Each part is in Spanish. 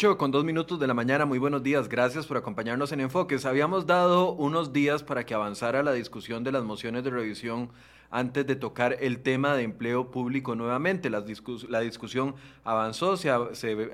8 con dos minutos de la mañana, muy buenos días, gracias por acompañarnos en Enfoques. Habíamos dado unos días para que avanzara la discusión de las mociones de revisión antes de tocar el tema de empleo público nuevamente. la discusión avanzó, se,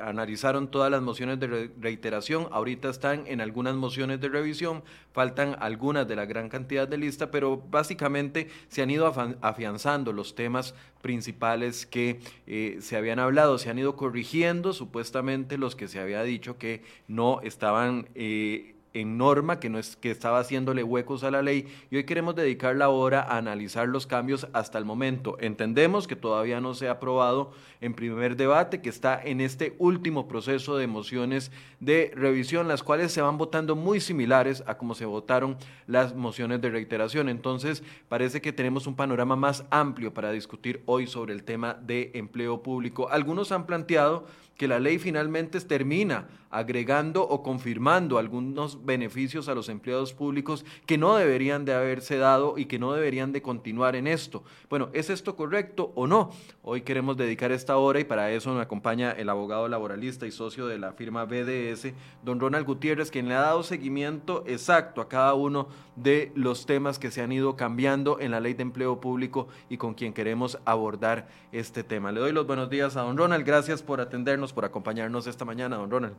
analizaron todas las mociones de reiteración, ahorita están en algunas mociones de revisión, faltan algunas de la gran cantidad de lista, pero básicamente se han ido afianzando los temas principales que eh, se habían hablado, se han ido corrigiendo supuestamente los que se había dicho que no estaban... Eh, en norma, que, no es, que estaba haciéndole huecos a la ley, y hoy queremos dedicar la hora a analizar los cambios hasta el momento. Entendemos que todavía no se ha aprobado en primer debate, que está en este último proceso de mociones de revisión, las cuales se van votando muy similares a como se votaron las mociones de reiteración. Entonces, parece que tenemos un panorama más amplio para discutir hoy sobre el tema de empleo público. Algunos han planteado que la ley finalmente termina agregando o confirmando algunos beneficios a los empleados públicos que no deberían de haberse dado y que no deberían de continuar en esto. Bueno, ¿es esto correcto o no? Hoy queremos dedicar esta hora y para eso me acompaña el abogado laboralista y socio de la firma BDS, don Ronald Gutiérrez, quien le ha dado seguimiento exacto a cada uno de los temas que se han ido cambiando en la ley de empleo público y con quien queremos abordar este tema. Le doy los buenos días a don Ronald, gracias por atendernos por acompañarnos esta mañana, don Ronald.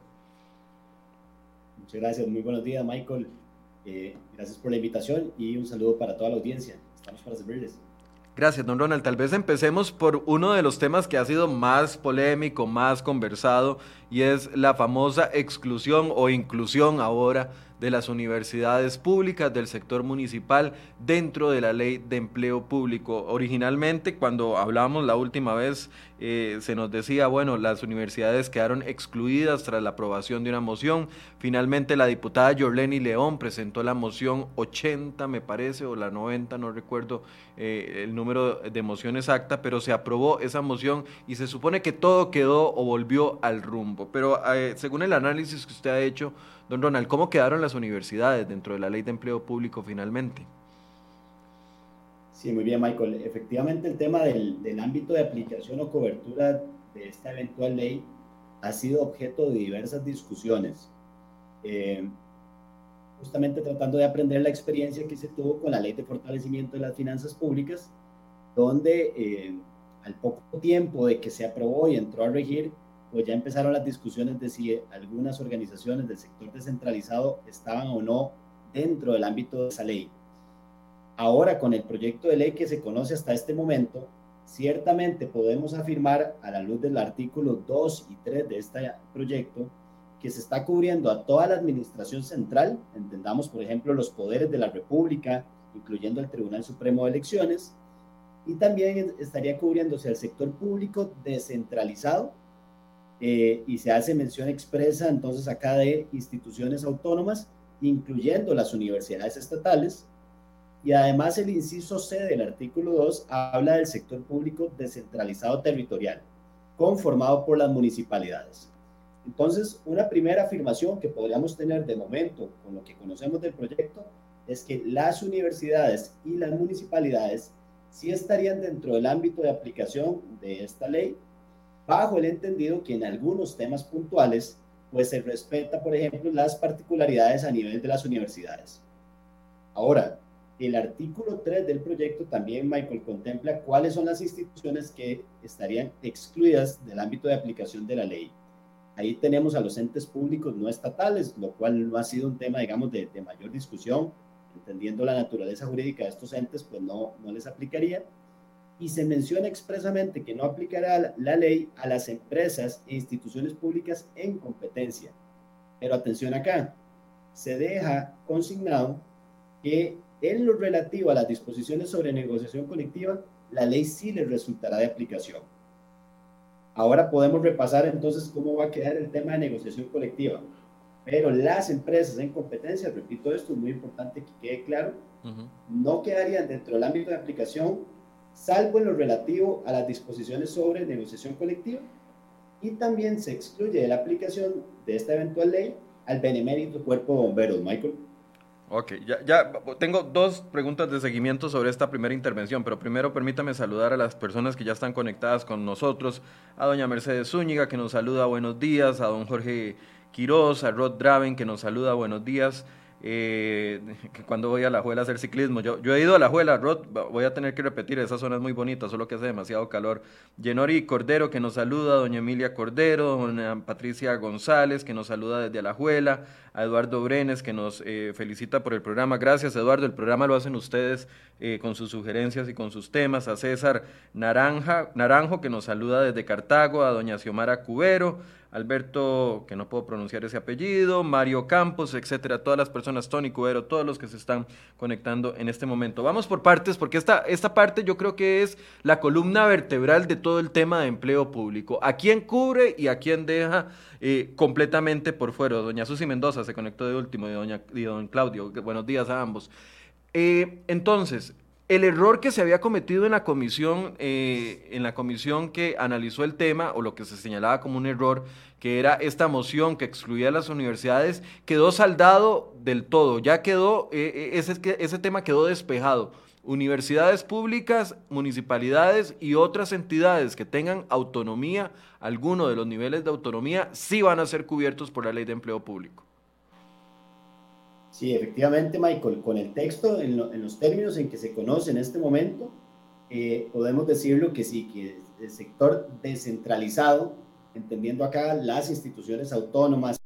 Muchas gracias, muy buenos días, Michael. Eh, gracias por la invitación y un saludo para toda la audiencia. Estamos para servirles. Gracias, don Ronald. Tal vez empecemos por uno de los temas que ha sido más polémico, más conversado, y es la famosa exclusión o inclusión ahora de las universidades públicas del sector municipal dentro de la ley de empleo público. Originalmente, cuando hablábamos la última vez, eh, se nos decía, bueno, las universidades quedaron excluidas tras la aprobación de una moción. Finalmente, la diputada Yorleni León presentó la moción 80, me parece, o la 90, no recuerdo eh, el número de moción exacta, pero se aprobó esa moción y se supone que todo quedó o volvió al rumbo. Pero eh, según el análisis que usted ha hecho, Don Ronald, ¿cómo quedaron las universidades dentro de la ley de empleo público finalmente? Sí, muy bien, Michael. Efectivamente, el tema del, ámbito de aplicación o cobertura de esta eventual ley ha sido objeto de diversas discusiones. Eh, justamente tratando de aprender la experiencia que se tuvo con la ley de fortalecimiento de las finanzas públicas, donde eh, al poco tiempo de que se aprobó y entró a regir, pues ya empezaron las discusiones de si algunas organizaciones del sector descentralizado estaban o no dentro del ámbito de esa ley. Ahora, con el proyecto de ley que se conoce hasta este momento, ciertamente podemos afirmar a la luz del artículo 2 y 3 de este proyecto que se está cubriendo a toda la administración central, entendamos por ejemplo los poderes de la República, incluyendo el Tribunal Supremo de Elecciones, y también estaría cubriéndose al sector público descentralizado, eh, y se hace mención expresa entonces acá de instituciones autónomas, incluyendo las universidades estatales, y además el inciso C del artículo 2 habla del sector público descentralizado territorial, conformado por las municipalidades. Entonces, una primera afirmación que podríamos tener de momento con lo que conocemos del proyecto es que las universidades y las municipalidades sí estarían dentro del ámbito de aplicación de esta ley bajo el entendido que en algunos temas puntuales, pues se respeta, por ejemplo, las particularidades a nivel de las universidades. Ahora, el artículo 3 del proyecto también, Michael, contempla cuáles son las instituciones que estarían excluidas del ámbito de aplicación de la ley. Ahí tenemos a los entes públicos no estatales, lo cual no ha sido un tema, digamos, de, de mayor discusión. Entendiendo la naturaleza jurídica de estos entes, pues no, no les aplicaría y se menciona expresamente que no aplicará la ley a las empresas e instituciones públicas en competencia. Pero atención acá, se deja consignado que en lo relativo a las disposiciones sobre negociación colectiva, la ley sí le resultará de aplicación. Ahora podemos repasar entonces cómo va a quedar el tema de negociación colectiva. Pero las empresas en competencia, repito esto, es muy importante que quede claro, no quedarían dentro del ámbito de aplicación salvo en lo relativo a las disposiciones sobre negociación colectiva, y también se excluye de la aplicación de esta eventual ley al benemérito cuerpo de bomberos, Michael. Ok, ya, ya tengo dos preguntas de seguimiento sobre esta primera intervención, pero primero permítame saludar a las personas que ya están conectadas con nosotros, a doña Mercedes Zúñiga que nos saluda, buenos días, a don Jorge Quiroz, a Rod Draven que nos saluda, buenos días, eh, cuando voy a la Juela a hacer ciclismo. Yo, yo he ido a la Juela, Rod, voy a tener que repetir, esa zona es muy bonita, solo que hace demasiado calor. Yenori Cordero, que nos saluda, doña Emilia Cordero, doña Patricia González, que nos saluda desde la Juela, a Eduardo Brenes, que nos eh, felicita por el programa. Gracias, Eduardo, el programa lo hacen ustedes eh, con sus sugerencias y con sus temas. A César Naranja, Naranjo, que nos saluda desde Cartago, a doña Xiomara Cubero, Alberto, que no puedo pronunciar ese apellido, Mario Campos, etcétera, todas las personas, Tony Cubero, todos los que se están conectando en este momento. Vamos por partes, porque esta, esta parte yo creo que es la columna vertebral de todo el tema de empleo público. ¿A quién cubre y a quién deja eh, completamente por fuera? Doña Susi Mendoza se conectó de último y, doña, don Claudio. Buenos días a ambos. Eh, entonces, el error que se había cometido en la comisión, eh, en la comisión que analizó el tema, o lo que se señalaba como un error, que era esta moción que excluía a las universidades, quedó saldado del todo, ya quedó, eh, ese, ese tema quedó despejado. Universidades públicas, municipalidades y otras entidades que tengan autonomía, alguno de los niveles de autonomía, sí van a ser cubiertos por la ley de empleo público. Sí, efectivamente, Michael, con el texto, en, los términos en que se conoce en este momento, eh, podemos decirlo que sí, que el sector descentralizado, entendiendo acá las instituciones autónomas,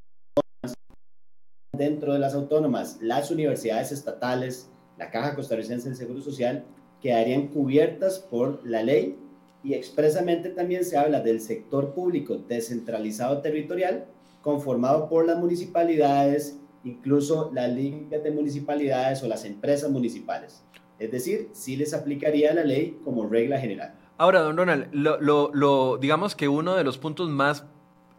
dentro de las autónomas, las universidades estatales, la Caja Costarricense del Seguro Social, quedarían cubiertas por la ley y expresamente también se habla del sector público descentralizado territorial, conformado por las municipalidades, incluso las ligas de municipalidades o las empresas municipales. Es decir, sí les aplicaría la ley como regla general. Ahora, don Ronald, lo, digamos que uno de los puntos más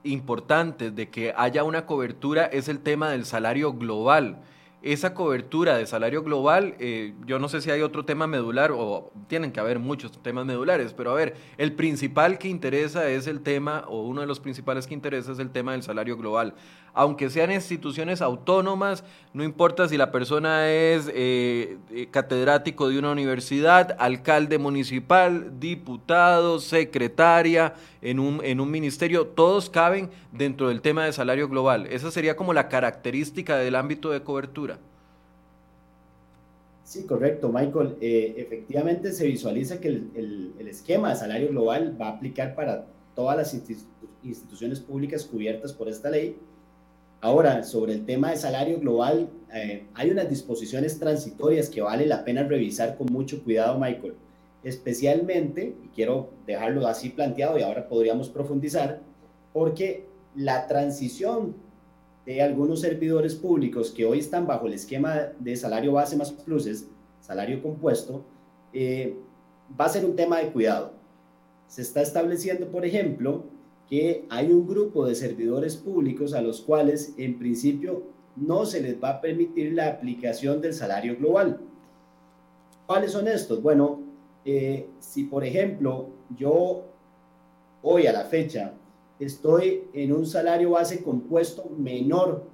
importantes de que haya una cobertura es el tema del salario global esa cobertura de salario global, eh, yo no sé si hay otro tema medular o tienen que haber muchos temas medulares, pero a ver, el principal que interesa es el tema, o uno de los principales que interesa es el tema del salario global. Aunque sean instituciones autónomas, no importa si la persona es eh, eh, catedrático de una universidad, alcalde municipal, diputado, secretaria en un, en un ministerio, todos caben dentro del tema de salario global. Esa sería como la característica del ámbito de cobertura. Sí, correcto, Michael. Eh, efectivamente se visualiza que el, el, esquema de salario global va a aplicar para todas las instituciones públicas cubiertas por esta ley. Ahora, sobre el tema de salario global, eh, hay unas disposiciones transitorias que vale la pena revisar con mucho cuidado, Michael. Especialmente, y quiero dejarlo así planteado y ahora podríamos profundizar, porque la transición de algunos servidores públicos que hoy están bajo el esquema de salario base más pluses, salario compuesto, eh, va a ser un tema de cuidado. Se está estableciendo, por ejemplo, que hay un grupo de servidores públicos a los cuales en principio no se les va a permitir la aplicación del salario global. ¿Cuáles son estos? Bueno, eh, si por ejemplo yo hoy a la fecha estoy en un salario base compuesto menor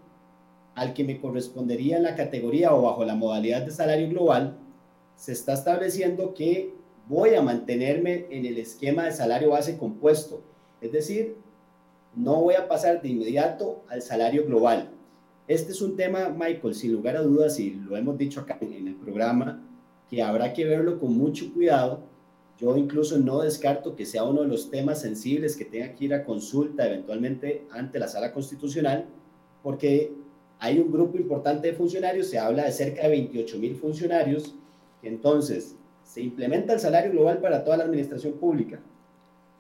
al que me correspondería en la categoría o bajo la modalidad de salario global, se está estableciendo que voy a mantenerme en el esquema de salario base compuesto. Es decir, no voy a pasar de inmediato al salario global. Este es un tema, Michael, sin lugar a dudas, y lo hemos dicho acá en el programa, que habrá que verlo con mucho cuidado yo incluso no descarto que sea uno de los temas sensibles que tenga que ir a consulta eventualmente ante la sala constitucional, porque hay un grupo importante de funcionarios, se habla de cerca de 28 mil funcionarios, entonces se implementa el salario global para toda la administración pública,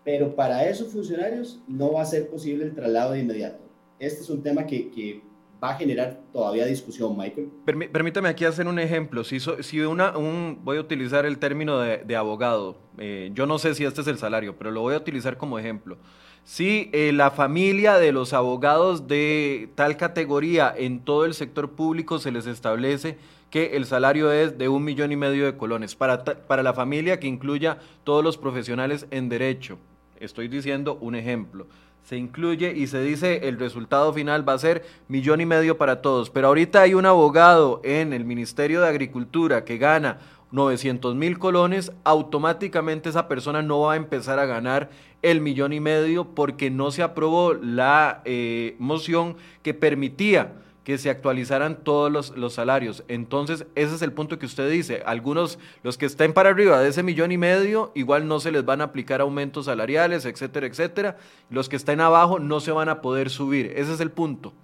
pero para esos funcionarios no va a ser posible el traslado de inmediato. Este es un tema que, va a generar todavía discusión, Michael. permítame aquí hacer un ejemplo. Si, voy a utilizar el término de, abogado, eh, yo no sé si este es el salario, pero lo voy a utilizar como ejemplo. Si eh, la familia de los abogados de tal categoría en todo el sector público se les establece que el salario es de un millón y medio de colones para la familia que incluya todos los profesionales en derecho. Estoy diciendo un ejemplo se incluye y se dice el resultado final va a ser millón y medio para todos. Pero ahorita hay un abogado en el Ministerio de Agricultura que gana 900 mil colones, automáticamente esa persona no va a empezar a ganar el millón y medio porque no se aprobó la eh, moción que permitía que se actualizaran todos los, salarios. Entonces, ese es el punto que usted dice. Algunos, los que estén para arriba de ese millón y medio, igual no se les van a aplicar aumentos salariales, etcétera, etcétera. Los que estén abajo no se van a poder subir. Ese es el punto.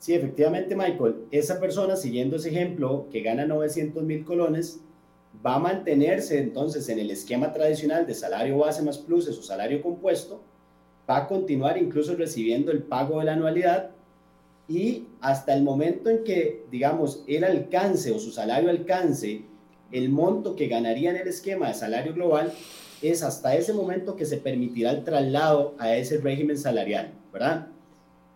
Sí, efectivamente, Michael. Esa persona, siguiendo ese ejemplo, que gana 900 mil colones, va a mantenerse entonces en el esquema tradicional de salario base más plus, su salario compuesto, va a continuar incluso recibiendo el pago de la anualidad y hasta el momento en que, digamos, él alcance o su salario alcance el monto que ganaría en el esquema de salario global, es hasta ese momento que se permitirá el traslado a ese régimen salarial, ¿verdad?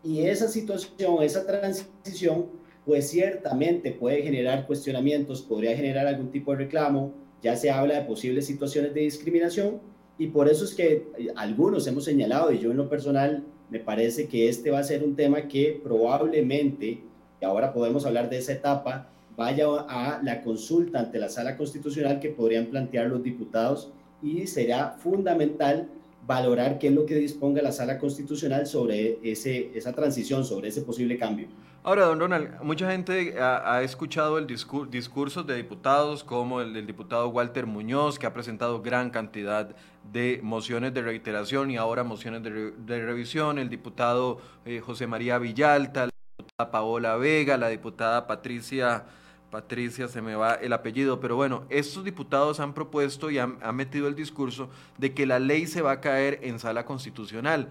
Y esa situación, esa transición, pues ciertamente puede generar cuestionamientos, podría generar algún tipo de reclamo, ya se habla de posibles situaciones de discriminación y por eso es que algunos hemos señalado, y yo en lo personal me parece que este va a ser un tema que probablemente, y ahora podemos hablar de esa etapa, vaya a la consulta ante la sala constitucional que podrían plantear los diputados y será fundamental valorar qué es lo que disponga la sala constitucional sobre ese, esa transición, sobre ese posible cambio. Ahora, don Ronald, mucha gente ha, escuchado el discurso de diputados como el del diputado Walter Muñoz, que ha presentado gran cantidad de mociones de reiteración y ahora mociones de, revisión, el diputado eh, José María Villalta, la diputada Paola Vega, la diputada Patricia, Patricia se me va el apellido, pero bueno, estos diputados han propuesto y han, metido el discurso de que la ley se va a caer en sala constitucional.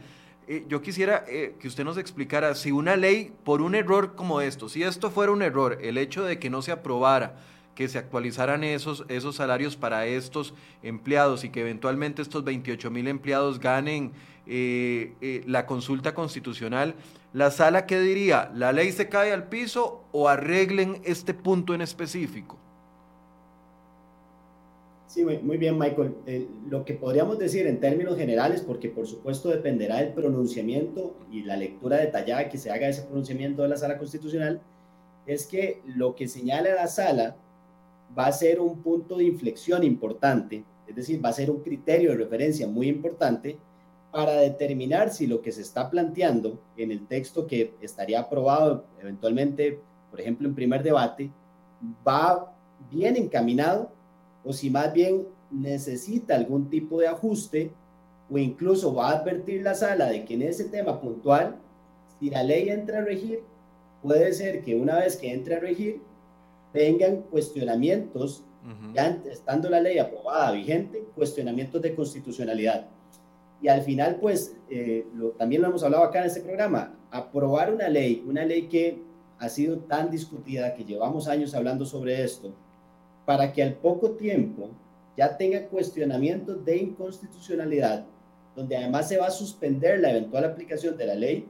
Eh, yo quisiera eh, que usted nos explicara si una ley, por un error como esto, si esto fuera un error, el hecho de que no se aprobara, que se actualizaran esos, esos salarios para estos empleados y que eventualmente estos 28 mil empleados ganen eh, la consulta constitucional, la sala qué diría, la ley se cae al piso o arreglen este punto en específico. Sí, muy bien, Michael. Eh, lo que podríamos decir en términos generales, porque por supuesto dependerá del pronunciamiento y la lectura detallada que se haga de ese pronunciamiento de la sala constitucional, es que lo que señala la sala va a ser un punto de inflexión importante, es decir, va a ser un criterio de referencia muy importante para determinar si lo que se está planteando en el texto que estaría aprobado eventualmente, por ejemplo, en primer debate, va bien encaminado o si más bien necesita algún tipo de ajuste o incluso va a advertir la sala de que en ese tema puntual, si la ley entra a regir, puede ser que una vez que entre a regir, vengan cuestionamientos, ya estando la ley aprobada, vigente, cuestionamientos de constitucionalidad. Y al final, pues, eh, lo, también lo hemos hablado acá en este programa, aprobar una ley, una ley que ha sido tan discutida, que llevamos años hablando sobre esto, para que al poco tiempo ya tenga cuestionamientos de inconstitucionalidad, donde además se va a suspender la eventual aplicación de la ley,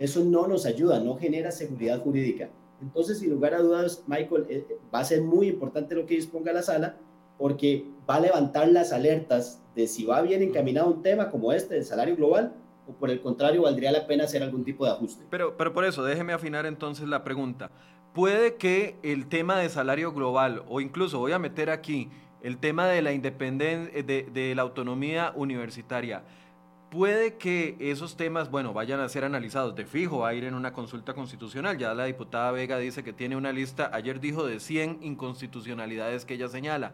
eso no nos ayuda, no genera seguridad jurídica. Entonces, sin lugar a dudas, Michael, eh, eh, va a ser muy importante lo que disponga la sala porque va a levantar las alertas de si va bien encaminado un tema como este del salario global o por el contrario valdría la pena hacer algún tipo de ajuste. Pero, pero por eso, déjeme afinar entonces la pregunta. Puede que el tema de salario global o incluso voy a meter aquí el tema de la independencia, de, de la autonomía universitaria, puede que esos temas, bueno, vayan a ser analizados de fijo, a ir en una consulta constitucional. Ya la diputada Vega dice que tiene una lista, ayer dijo de 100 inconstitucionalidades que ella señala.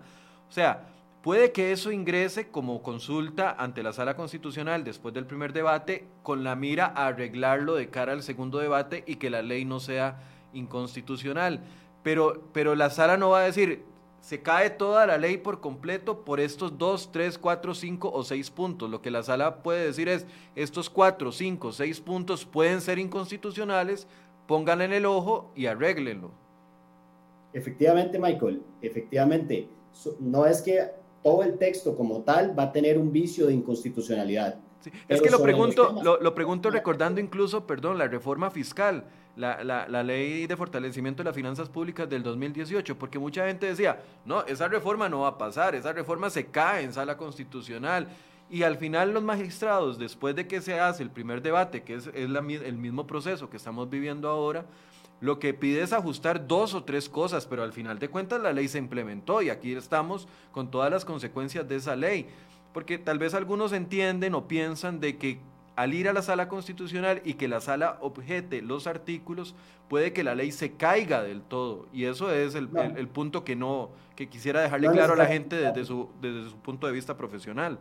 O sea, puede que eso ingrese como consulta ante la sala constitucional después del primer debate con la mira a arreglarlo de cara al segundo debate y que la ley no sea inconstitucional. Pero, pero la sala no va a decir, se cae toda la ley por completo por estos dos, tres, cuatro, cinco o seis puntos. Lo que la sala puede decir es, estos cuatro, cinco, seis puntos pueden ser inconstitucionales, pónganle en el ojo y arréglenlo. Efectivamente, Michael, efectivamente. No es que todo el texto como tal va a tener un vicio de inconstitucionalidad. Es que lo pregunto, lo, pregunto recordando incluso, perdón, la reforma fiscal la, la, ley de fortalecimiento de las finanzas públicas del 2018, porque mucha gente decía, no, esa reforma no va a pasar, esa reforma se cae en sala constitucional. Y al final los magistrados, después de que se hace el primer debate, que es, el mismo proceso que estamos viviendo ahora, lo que pide es ajustar dos o tres cosas, pero al final de cuentas la ley se implementó y aquí estamos con todas las consecuencias de esa ley. Porque tal vez algunos entienden o piensan de que al ir a la sala constitucional y que la sala objete los artículos, puede que la ley se caiga del todo. Y eso es el, punto que no, que quisiera dejarle claro a la gente desde su, desde su punto de vista profesional.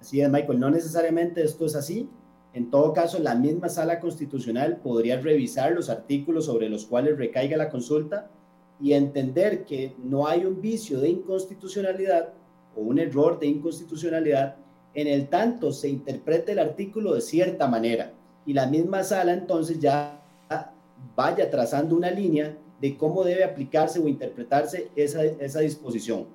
Así es, Michael, no necesariamente esto es así. En todo caso, la misma sala constitucional podría revisar los artículos sobre los cuales recaiga la consulta y entender que no hay un vicio de inconstitucionalidad o un error de inconstitucionalidad en el tanto se interprete el artículo de cierta manera y la misma sala entonces ya vaya trazando una línea de cómo debe aplicarse o interpretarse esa, esa disposición.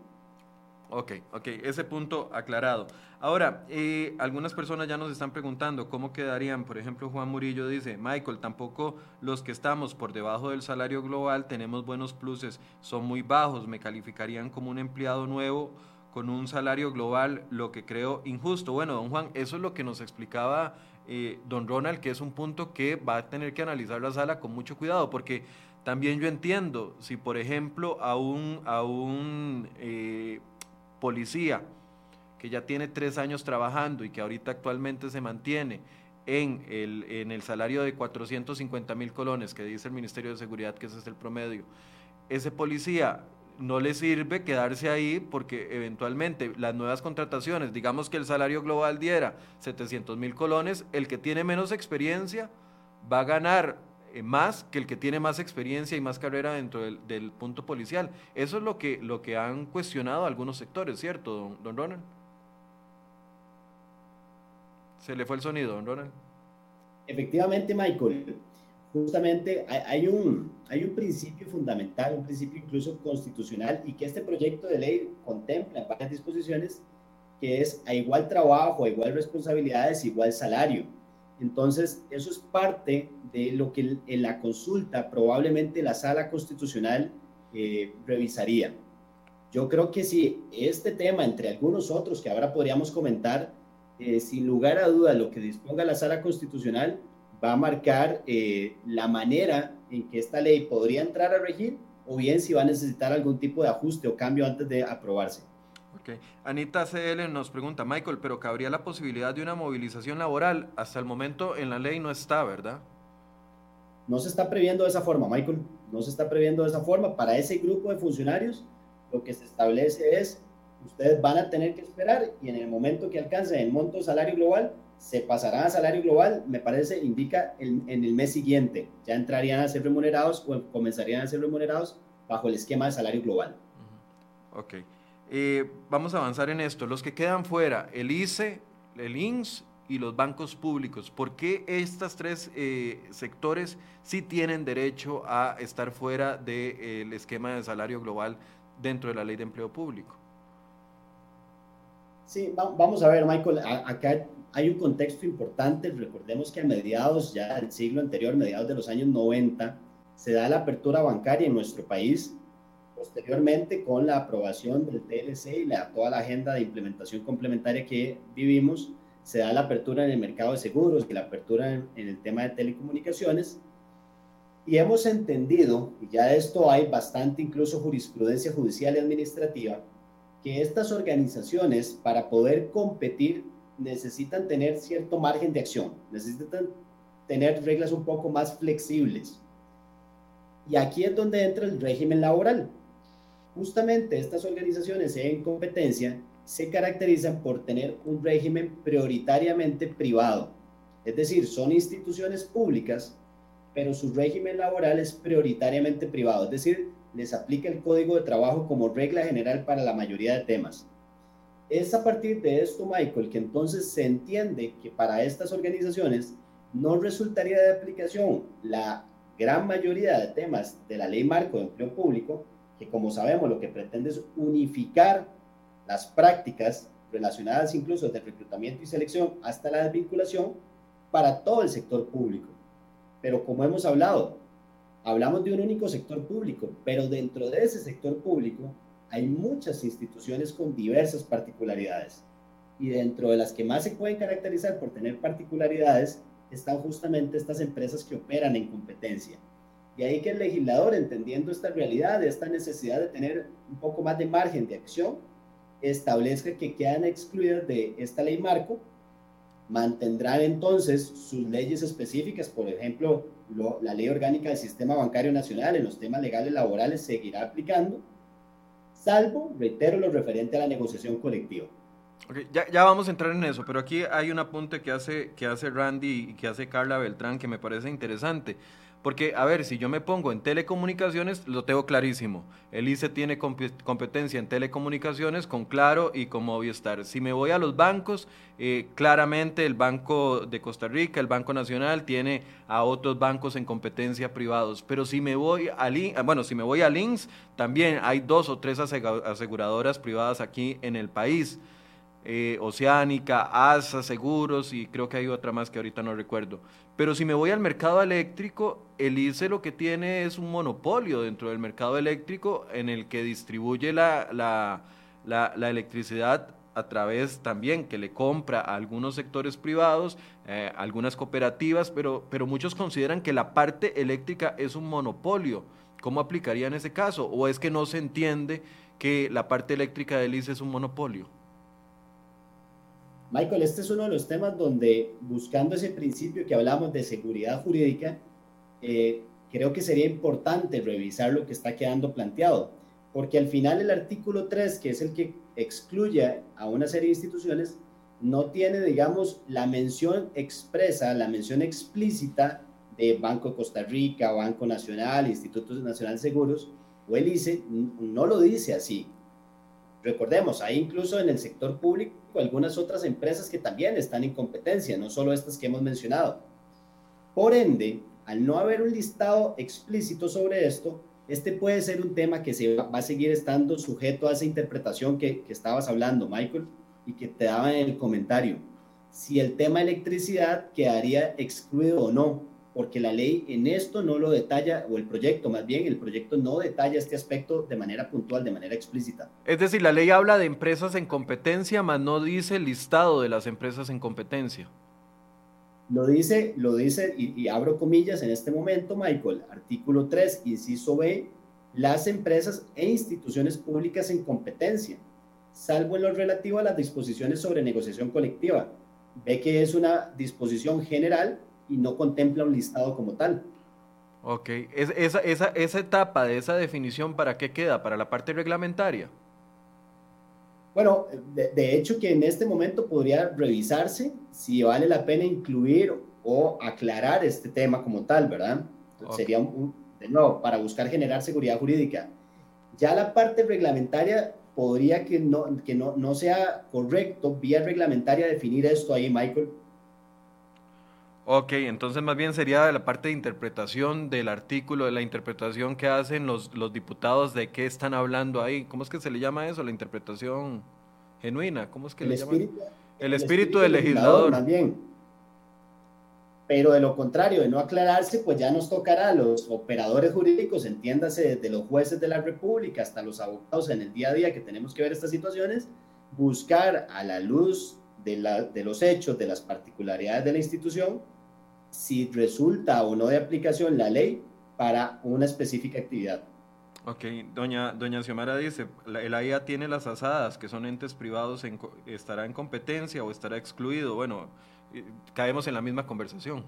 Ok, ok, ese punto aclarado. Ahora, eh, algunas personas ya nos están preguntando cómo quedarían, por ejemplo, Juan Murillo dice, Michael, tampoco los que estamos por debajo del salario global tenemos buenos pluses, son muy bajos, me calificarían como un empleado nuevo con un salario global, lo que creo injusto. Bueno, don Juan, eso es lo que nos explicaba eh, don Ronald, que es un punto que va a tener que analizar la sala con mucho cuidado, porque también yo entiendo, si por ejemplo a un, a un eh, policía que ya tiene tres años trabajando y que ahorita actualmente se mantiene en el, en el salario de 450 mil colones que dice el Ministerio de Seguridad que ese es el promedio, ese policía no le sirve quedarse ahí porque eventualmente las nuevas contrataciones, digamos que el salario global diera 700 mil colones, el que tiene menos experiencia va a ganar eh, más que el que tiene más experiencia y más carrera dentro del, punto policial. Eso es lo que, lo que han cuestionado algunos sectores, ¿cierto, don, don Ronald? Se le fue el sonido, don Ronald. Efectivamente, Michael. Justamente hay, un, hay un principio fundamental, un principio incluso constitucional, y que este proyecto de ley contempla varias disposiciones, que es a igual trabajo, a igual responsabilidades, igual salario. Entonces, eso es parte de lo que en la consulta probablemente la sala constitucional eh, revisaría. Yo creo que si este tema, entre algunos otros que ahora podríamos comentar, eh, sin lugar a duda lo que disponga la sala constitucional va a marcar eh, la manera en que esta ley podría entrar a regir o bien si va a necesitar algún tipo de ajuste o cambio antes de aprobarse. Anita CL nos pregunta, Michael, pero cabría la posibilidad de una movilización laboral. Hasta el momento en la ley no está, ¿verdad? No se está previendo de esa forma, Michael. No se está previendo de esa forma. Para ese grupo de funcionarios, lo que se establece es, ustedes van a tener que esperar y en el momento que alcancen el monto salario global, se pasarán a salario global, me parece, indica en el mes siguiente. Ya entrarían a ser remunerados o comenzarían a ser remunerados bajo el esquema de salario global. Ok. Eh, vamos a avanzar en esto. Los que quedan fuera, el ICE, el INS y los bancos públicos, ¿por qué estos tres eh, sectores sí tienen derecho a estar fuera del esquema de salario global dentro de la ley de empleo público? Sí, vamos a ver, Michael, acá hay un contexto importante. Recordemos que a mediados ya del siglo anterior, mediados de los años 90, se da la apertura bancaria en nuestro país Posteriormente, con la aprobación del TLC y la, toda la agenda de implementación complementaria que vivimos, se da la apertura en el mercado de seguros y la apertura en, el tema de telecomunicaciones. Y hemos entendido, y ya de esto hay bastante incluso jurisprudencia judicial y administrativa, que estas organizaciones para poder competir necesitan tener cierto margen de acción, necesitan tener reglas un poco más flexibles. Y aquí es donde entra el régimen laboral justamente estas organizaciones en competencia se caracterizan por tener un régimen prioritariamente privado. Es decir, son instituciones públicas, pero su régimen laboral es prioritariamente privado. Es decir, les aplica el código de trabajo como regla general para la mayoría de temas. Es a partir de esto, Michael, que entonces se entiende que para estas organizaciones no resultaría de aplicación la gran mayoría de temas de la ley marco de empleo público, que como sabemos lo que pretende es unificar las prácticas relacionadas incluso de reclutamiento y selección hasta la desvinculación para todo el sector público. Pero como hemos hablado, hablamos de un único sector público, pero dentro de ese sector público hay muchas instituciones con diversas particularidades. y dentro de las que más se pueden caracterizar por tener particularidades están justamente estas empresas que operan en competencia. Y ahí que el legislador, entendiendo esta realidad, esta necesidad de tener un poco más de margen de acción, establezca que quedan excluidas de esta ley marco, mantendrán entonces sus leyes específicas, por ejemplo, la ley orgánica del sistema bancario nacional en los temas legales laborales seguirá aplicando, salvo, reitero, lo referente a la negociación colectiva. ya, ya, vamos a entrar en eso, pero aquí hay un apunte que hace, que hace Randy y que hace Carla Beltrán que me parece interesante. Porque, a ver, si yo me pongo en telecomunicaciones, lo tengo clarísimo. El ICE tiene competencia en telecomunicaciones con Claro y con Movistar. Si me voy a los bancos, eh, claramente el Banco de Costa Rica, el Banco Nacional, tiene a otros bancos en competencia privados. Pero si me voy a, ah, bueno, si me voy a Links, también hay dos o tres aseguradoras privadas aquí en el país. Eh, Oceánica, ASA, Seguros y creo que hay otra más que ahorita no recuerdo. Pero si me voy al mercado eléctrico, el ICE lo que tiene es un monopolio dentro del mercado eléctrico en el que distribuye la, electricidad a través también que le compra a algunos sectores privados, eh, algunas cooperativas, pero, pero muchos consideran que la parte eléctrica es un monopolio. ¿Cómo aplicaría en ese caso? ¿O es que no se entiende que la parte eléctrica del ICE es un monopolio? Michael, este es uno de los temas donde, buscando ese principio que hablamos de seguridad jurídica, eh, creo que sería importante revisar lo que está quedando planteado, porque al final el artículo 3, que es el que excluye a una serie de instituciones, no tiene, digamos, la mención expresa, la mención explícita de Banco Costa Rica, Banco Nacional, Instituto Nacional de Seguros o el ICE, no lo dice así. Recordemos, hay incluso en el sector público algunas otras empresas que también están en competencia, no solo estas que hemos mencionado. Por ende, al no haber un listado explícito sobre esto, este puede ser un tema que se va, a seguir estando sujeto a esa interpretación que, que estabas hablando, Michael, y que te daba en el comentario. Si el tema electricidad quedaría excluido o no porque la ley en esto no lo detalla, o el proyecto más bien, el proyecto no detalla este aspecto de manera puntual, de manera explícita. Es decir, la ley habla de empresas en competencia, mas no dice el listado de las empresas en competencia. Lo dice, lo dice, y, abro comillas en este momento, Michael, artículo 3, inciso B, las empresas e instituciones públicas en competencia, salvo en lo relativo a las disposiciones sobre negociación colectiva. Ve que es una disposición general y no contempla un listado como tal. Ok, esa, esa, esa etapa de esa definición, ¿para qué queda? ¿Para la parte reglamentaria? Bueno, de, hecho que en este momento podría revisarse si vale la pena incluir o aclarar este tema como tal, ¿verdad? Sería un, de nuevo, para buscar generar seguridad jurídica. Ya la parte reglamentaria podría que no, que no, no sea correcto vía reglamentaria definir esto ahí, Michael, Ok, entonces más bien sería la parte de interpretación del artículo, de la interpretación que hacen los, los diputados de qué están hablando ahí. ¿Cómo es que se le llama eso? La interpretación genuina. ¿Cómo es que el le espíritu, llaman? El, espíritu, del legislador. También. Pero de lo contrario, de no aclararse, pues ya nos tocará a los operadores jurídicos, entiéndase desde los jueces de la República hasta los abogados en el día a día que tenemos que ver estas situaciones, buscar a la luz de, la, de los hechos, de las particularidades de la institución, si resulta o no de aplicación la ley para una específica actividad. Ok, doña, doña Xiomara dice, el AIA tiene las asadas, que son entes privados, ¿estará en competencia o estará excluido? Bueno, caemos en la misma conversación.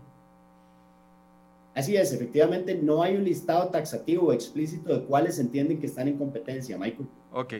Así es, efectivamente no hay un listado taxativo o explícito de cuáles entienden que están en competencia, Michael. Ok,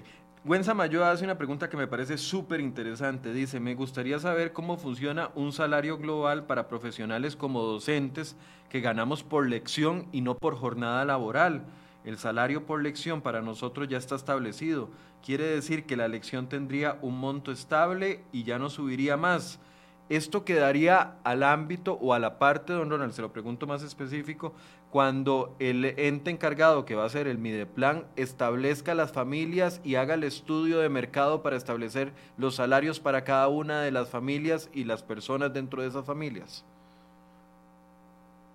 Gwen Samayo hace una pregunta que me parece súper interesante. Dice, me gustaría saber cómo funciona un salario global para profesionales como docentes que ganamos por lección y no por jornada laboral. El salario por lección para nosotros ya está establecido. Quiere decir que la lección tendría un monto estable y ya no subiría más. Esto quedaría al ámbito o a la parte, don Ronald, se lo pregunto más específico, cuando el ente encargado, que va a ser el Mideplan, establezca las familias y haga el estudio de mercado para establecer los salarios para cada una de las familias y las personas dentro de esas familias.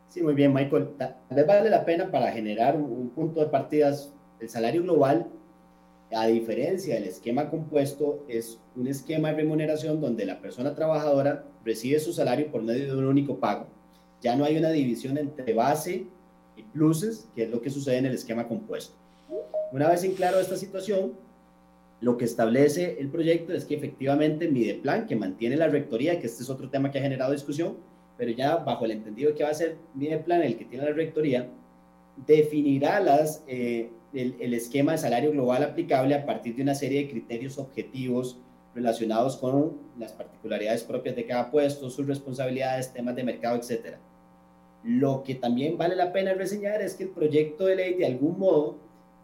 Sí, muy bien, Michael. Tal vez vale la pena para generar un punto de partidas, el salario global A diferencia del esquema compuesto, es un esquema de remuneración donde la persona trabajadora recibe su salario por medio de un único pago. Ya no hay una división entre base y pluses, que es lo que sucede en el esquema compuesto. Una vez en claro esta situación, lo que establece el proyecto es que efectivamente Mideplan, que mantiene la rectoría, que este es otro tema que ha generado discusión, pero ya bajo el entendido que va a ser Mideplan el que tiene la rectoría, definirá las, eh, el, el, esquema de salario global aplicable a partir de una serie de criterios objetivos relacionados con las particularidades propias de cada puesto, sus responsabilidades, temas de mercado, etc. Lo que también vale la pena reseñar es que el proyecto de ley de algún modo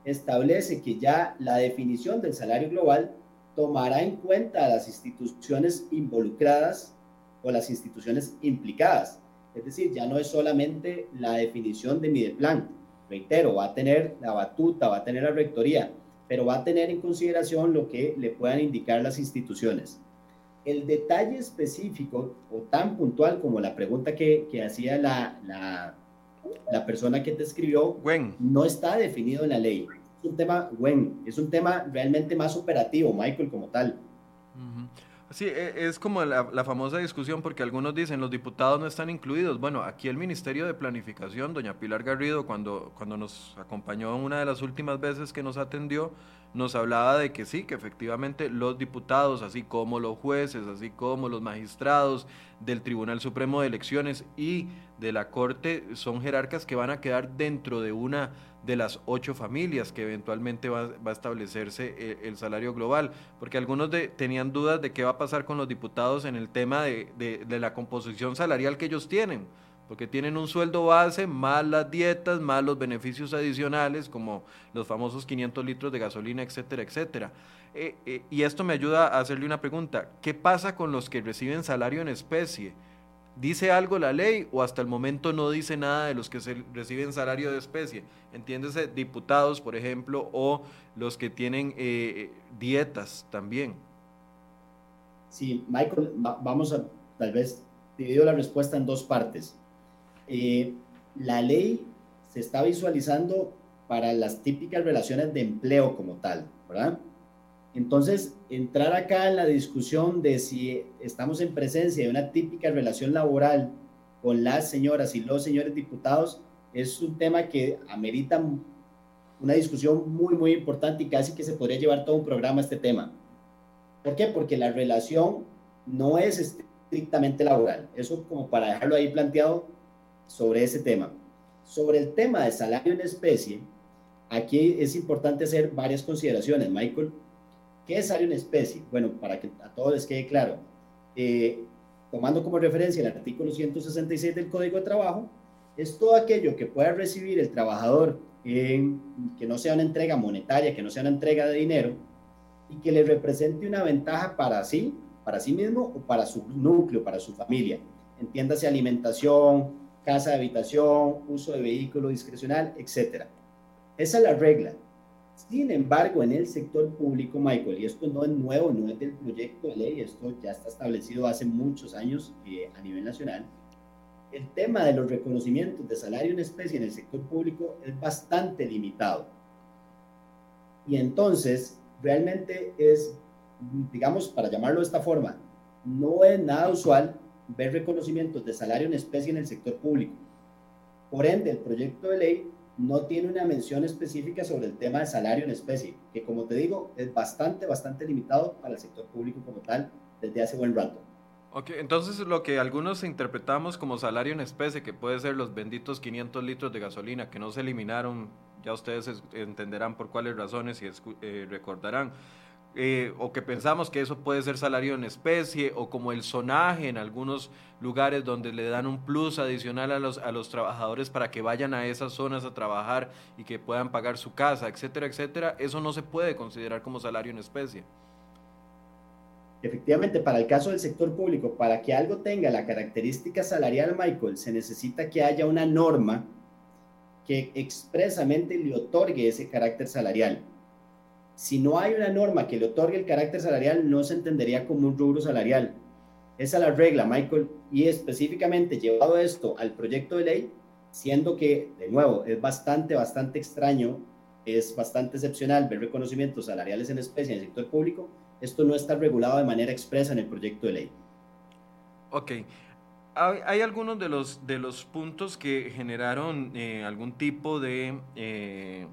establece que ya la definición del salario global tomará en cuenta a las instituciones involucradas o las instituciones implicadas. Es decir, ya no es solamente la definición de Mideplan. Reitero, va a tener la batuta, va a tener la rectoría, pero va a tener en consideración lo que le puedan indicar las instituciones. El detalle específico o tan puntual como la pregunta que, que hacía la, la, la, persona que te escribió no está definido en la ley. Es un tema, when, es un tema realmente más operativo, Michael, como tal. Sí, e, es como la, la, famosa discusión porque algunos dicen los diputados no están incluidos. Bueno, aquí el Ministerio de Planificación, doña Pilar Garrido, cuando, cuando nos acompañó una de las últimas veces que nos atendió, nos hablaba de que sí, que efectivamente los diputados, así como los jueces, así como los magistrados del Tribunal Supremo de Elecciones y de la Corte, son jerarcas que van a quedar dentro de una de las ocho familias que eventualmente va, a establecerse eh, el, salario global, porque algunos de, tenían dudas de qué va a pasar con los diputados en el tema de, de, la composición salarial que ellos tienen, porque tienen un sueldo base, más las dietas, más los beneficios adicionales, como los famosos 500 litros de gasolina, etcétera, etcétera. Eh, eh, y esto me ayuda a hacerle una pregunta, ¿qué pasa con los que reciben salario en especie? ¿Dice algo la ley o hasta el momento no dice nada de los que se reciben salario de especie? Entiéndese, diputados, por ejemplo, o los que tienen eh, dietas también. Sí, Michael, vamos a tal vez dividir la respuesta en dos partes. Eh, la ley se está visualizando para las típicas relaciones de empleo como tal, ¿verdad? Entonces, entrar acá en la discusión de si estamos en presencia de una típica relación laboral con las señoras y los señores diputados es un tema que amerita una discusión muy, muy importante y casi que se podría llevar todo un programa a este tema. ¿Por qué? Porque la relación no es estrictamente laboral. Eso como para dejarlo ahí planteado sobre ese tema. Sobre el tema de salario en especie, aquí es importante hacer varias consideraciones, Michael ¿Qué es salario en especie? Bueno, para que a todos les quede claro, eh, tomando como referencia el artículo 166 del Código de Trabajo, es todo aquello que pueda recibir el trabajador que no sea una entrega monetaria, que no sea una entrega de dinero y que le represente una ventaja para sí, para sí mismo o para su núcleo, para su familia. Entiéndase alimentación, casa de habitación, uso de vehículo discrecional, etc. Esa es la regla. Sin embargo, en el sector público, Michael, y esto no es nuevo, no es del proyecto de ley, esto ya está establecido hace muchos años eh, a nivel nacional, el tema de los reconocimientos de salario en especie en el sector público es bastante limitado. Y entonces, realmente es, digamos, para llamarlo de esta forma, no es nada usual ver reconocimientos de salario en especie en el sector público. Por ende, el proyecto de ley no tiene una mención específica sobre el tema de salario en especie, que como te digo, es bastante, bastante limitado para el sector público como tal desde hace buen rato. Ok, entonces lo que algunos interpretamos como salario en especie, que puede ser los benditos 500 litros de gasolina que no se eliminaron, ya ustedes entenderán por cuáles razones y eh, recordarán, eh, o que pensamos que eso puede ser salario en especie, o como el sonaje en algunos lugares donde le dan un plus adicional a los, a los trabajadores para que vayan a esas zonas a trabajar y que puedan pagar su casa, etcétera, etcétera, eso no se puede considerar como salario en especie. Efectivamente, para el caso del sector público, para que algo tenga la característica salarial, Michael, se necesita que haya una norma que expresamente le otorgue ese carácter salarial si no hay una norma que le otorgue el carácter salarial, no se entendería como un rubro salarial. Esa es la regla, Michael, y específicamente llevado esto al proyecto de ley, siendo que, de nuevo, es bastante, bastante extraño es bastante excepcional ver reconocimientos salariales en especie en el sector público, esto no está regulado de manera expresa en el proyecto de ley. Ok. Hay, algunos de los, de los puntos que generaron eh, algún tipo de, eh,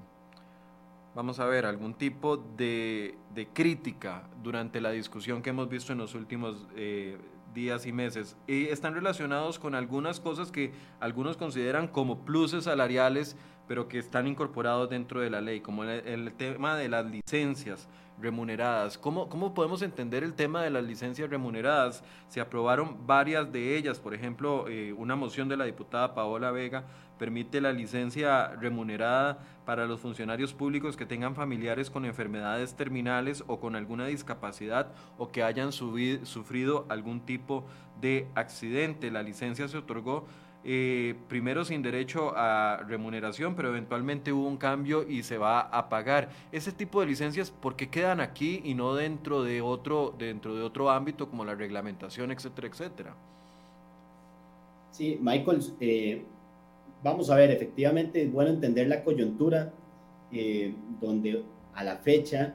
vamos a ver, algún tipo de, de, crítica durante la discusión que hemos visto en los últimos eh, días y meses. Y están relacionados con algunas cosas que algunos consideran como pluses salariales, pero que están incorporados dentro de la ley, como el, tema de las licencias remuneradas. ¿Cómo, ¿Cómo podemos entender el tema de las licencias remuneradas? Se aprobaron varias de ellas, por ejemplo, eh, una moción de la diputada Paola Vega permite la licencia remunerada para los funcionarios públicos que tengan familiares con enfermedades terminales o con alguna discapacidad o que hayan sufrido algún tipo de accidente. La licencia se otorgó eh, primero sin derecho a remuneración, pero eventualmente hubo un cambio y se va a pagar. Ese tipo de licencias, ¿por qué quedan aquí y no dentro de otro, dentro de otro ámbito como la reglamentación, etcétera, etcétera? Sí, Michael, eh, vamos a ver, efectivamente es bueno entender la coyuntura eh, donde a la fecha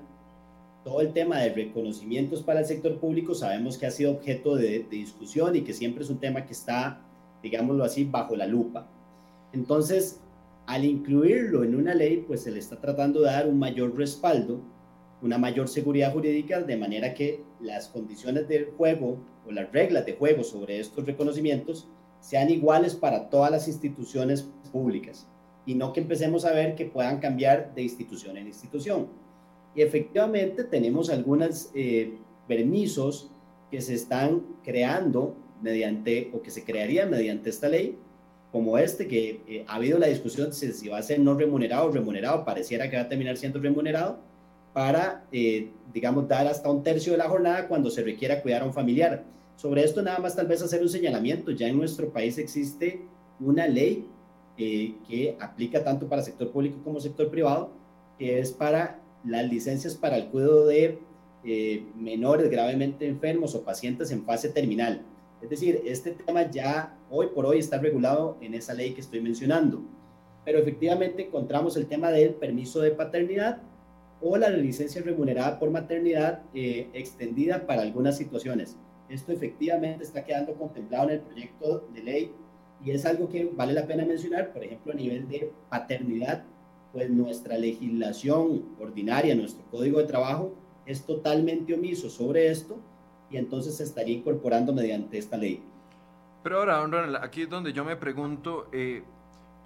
todo el tema de reconocimientos para el sector público sabemos que ha sido objeto de, discusión y que siempre es un tema que está, digámoslo así, bajo la lupa. Entonces, al incluirlo en una ley, pues se le está tratando de dar un mayor respaldo, una mayor seguridad jurídica, de manera que las condiciones del juego o las reglas de juego sobre estos reconocimientos sean iguales para todas las instituciones públicas y no que empecemos a ver que puedan cambiar de institución en institución. Y efectivamente tenemos algunos eh, permisos que se están creando mediante o que se crearían mediante esta ley, como este, que eh, ha habido la discusión si, si, va a ser no remunerado o remunerado, pareciera que va a terminar siendo remunerado, para, eh, digamos, dar hasta un tercio de la jornada cuando se requiera cuidar a un familiar. Sobre esto nada más tal vez hacer un señalamiento. Ya en nuestro país existe una ley eh, que aplica tanto para sector público como sector privado, que es para las licencias para el cuidado de menores gravemente enfermos o pacientes en fase terminal. Es decir, este tema ya hoy por hoy está regulado en esa ley que estoy mencionando. Pero efectivamente encontramos el tema del permiso de paternidad o la licencia remunerada por maternidad eh, extendida para algunas situaciones. Esto efectivamente está quedando contemplado en el proyecto de ley y es algo que vale la pena mencionar, por ejemplo, a nivel de paternidad, pues nuestra legislación ordinaria, nuestro código de trabajo es totalmente omiso sobre esto y entonces se estaría incorporando mediante esta ley. Pero ahora, don aquí es donde yo me pregunto, eh,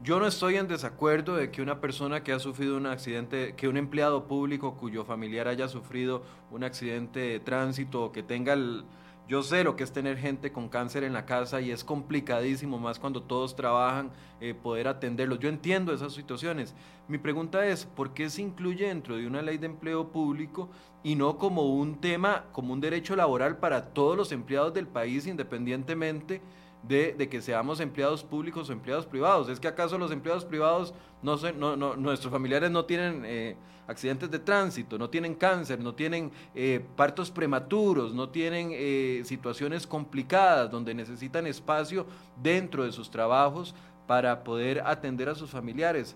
yo no estoy en desacuerdo de que una persona que ha sufrido un accidente, que un empleado público cuyo familiar haya sufrido un accidente de tránsito o que tenga el, yo sé lo que es tener gente con cáncer en la casa y es complicadísimo, más cuando todos trabajan, eh, poder atenderlos. Yo entiendo esas situaciones. Mi pregunta es, ¿por qué se incluye dentro de una ley de empleo público y no como un tema, como un derecho laboral para todos los empleados del país, independientemente de, que seamos empleados públicos o empleados privados. ¿Es que acaso los empleados privados, no, sé, no, no nuestros familiares no tienen eh, accidentes de tránsito, no tienen cáncer, no tienen eh, partos prematuros, no tienen eh, situaciones complicadas donde necesitan espacio dentro de sus trabajos para poder atender a sus familiares?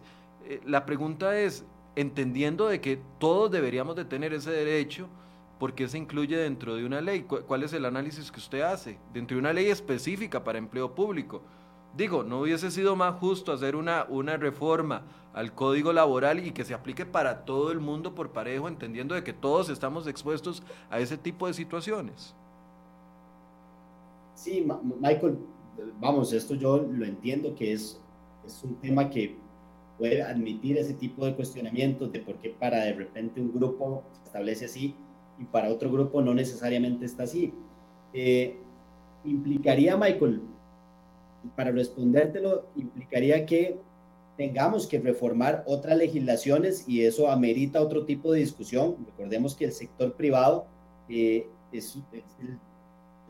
la pregunta es, entendiendo de que todos deberíamos de tener ese derecho, ¿por qué se incluye dentro de una ley? ¿Cuál es el análisis que usted hace? Dentro de una ley específica para empleo público. Digo, ¿no hubiese sido más justo hacer una, una reforma al código laboral y que se aplique para todo el mundo por parejo, entendiendo de que todos estamos expuestos a ese tipo de situaciones? Sí, Michael, vamos, esto yo lo entiendo que es, es un tema que puede admitir ese tipo de cuestionamientos de por qué para de repente un grupo se establece así y para otro grupo no necesariamente está así. Eh, implicaría, Michael, para respondértelo, implicaría que tengamos que reformar otras legislaciones y eso amerita otro tipo de discusión. Recordemos que el sector privado eh, es, el,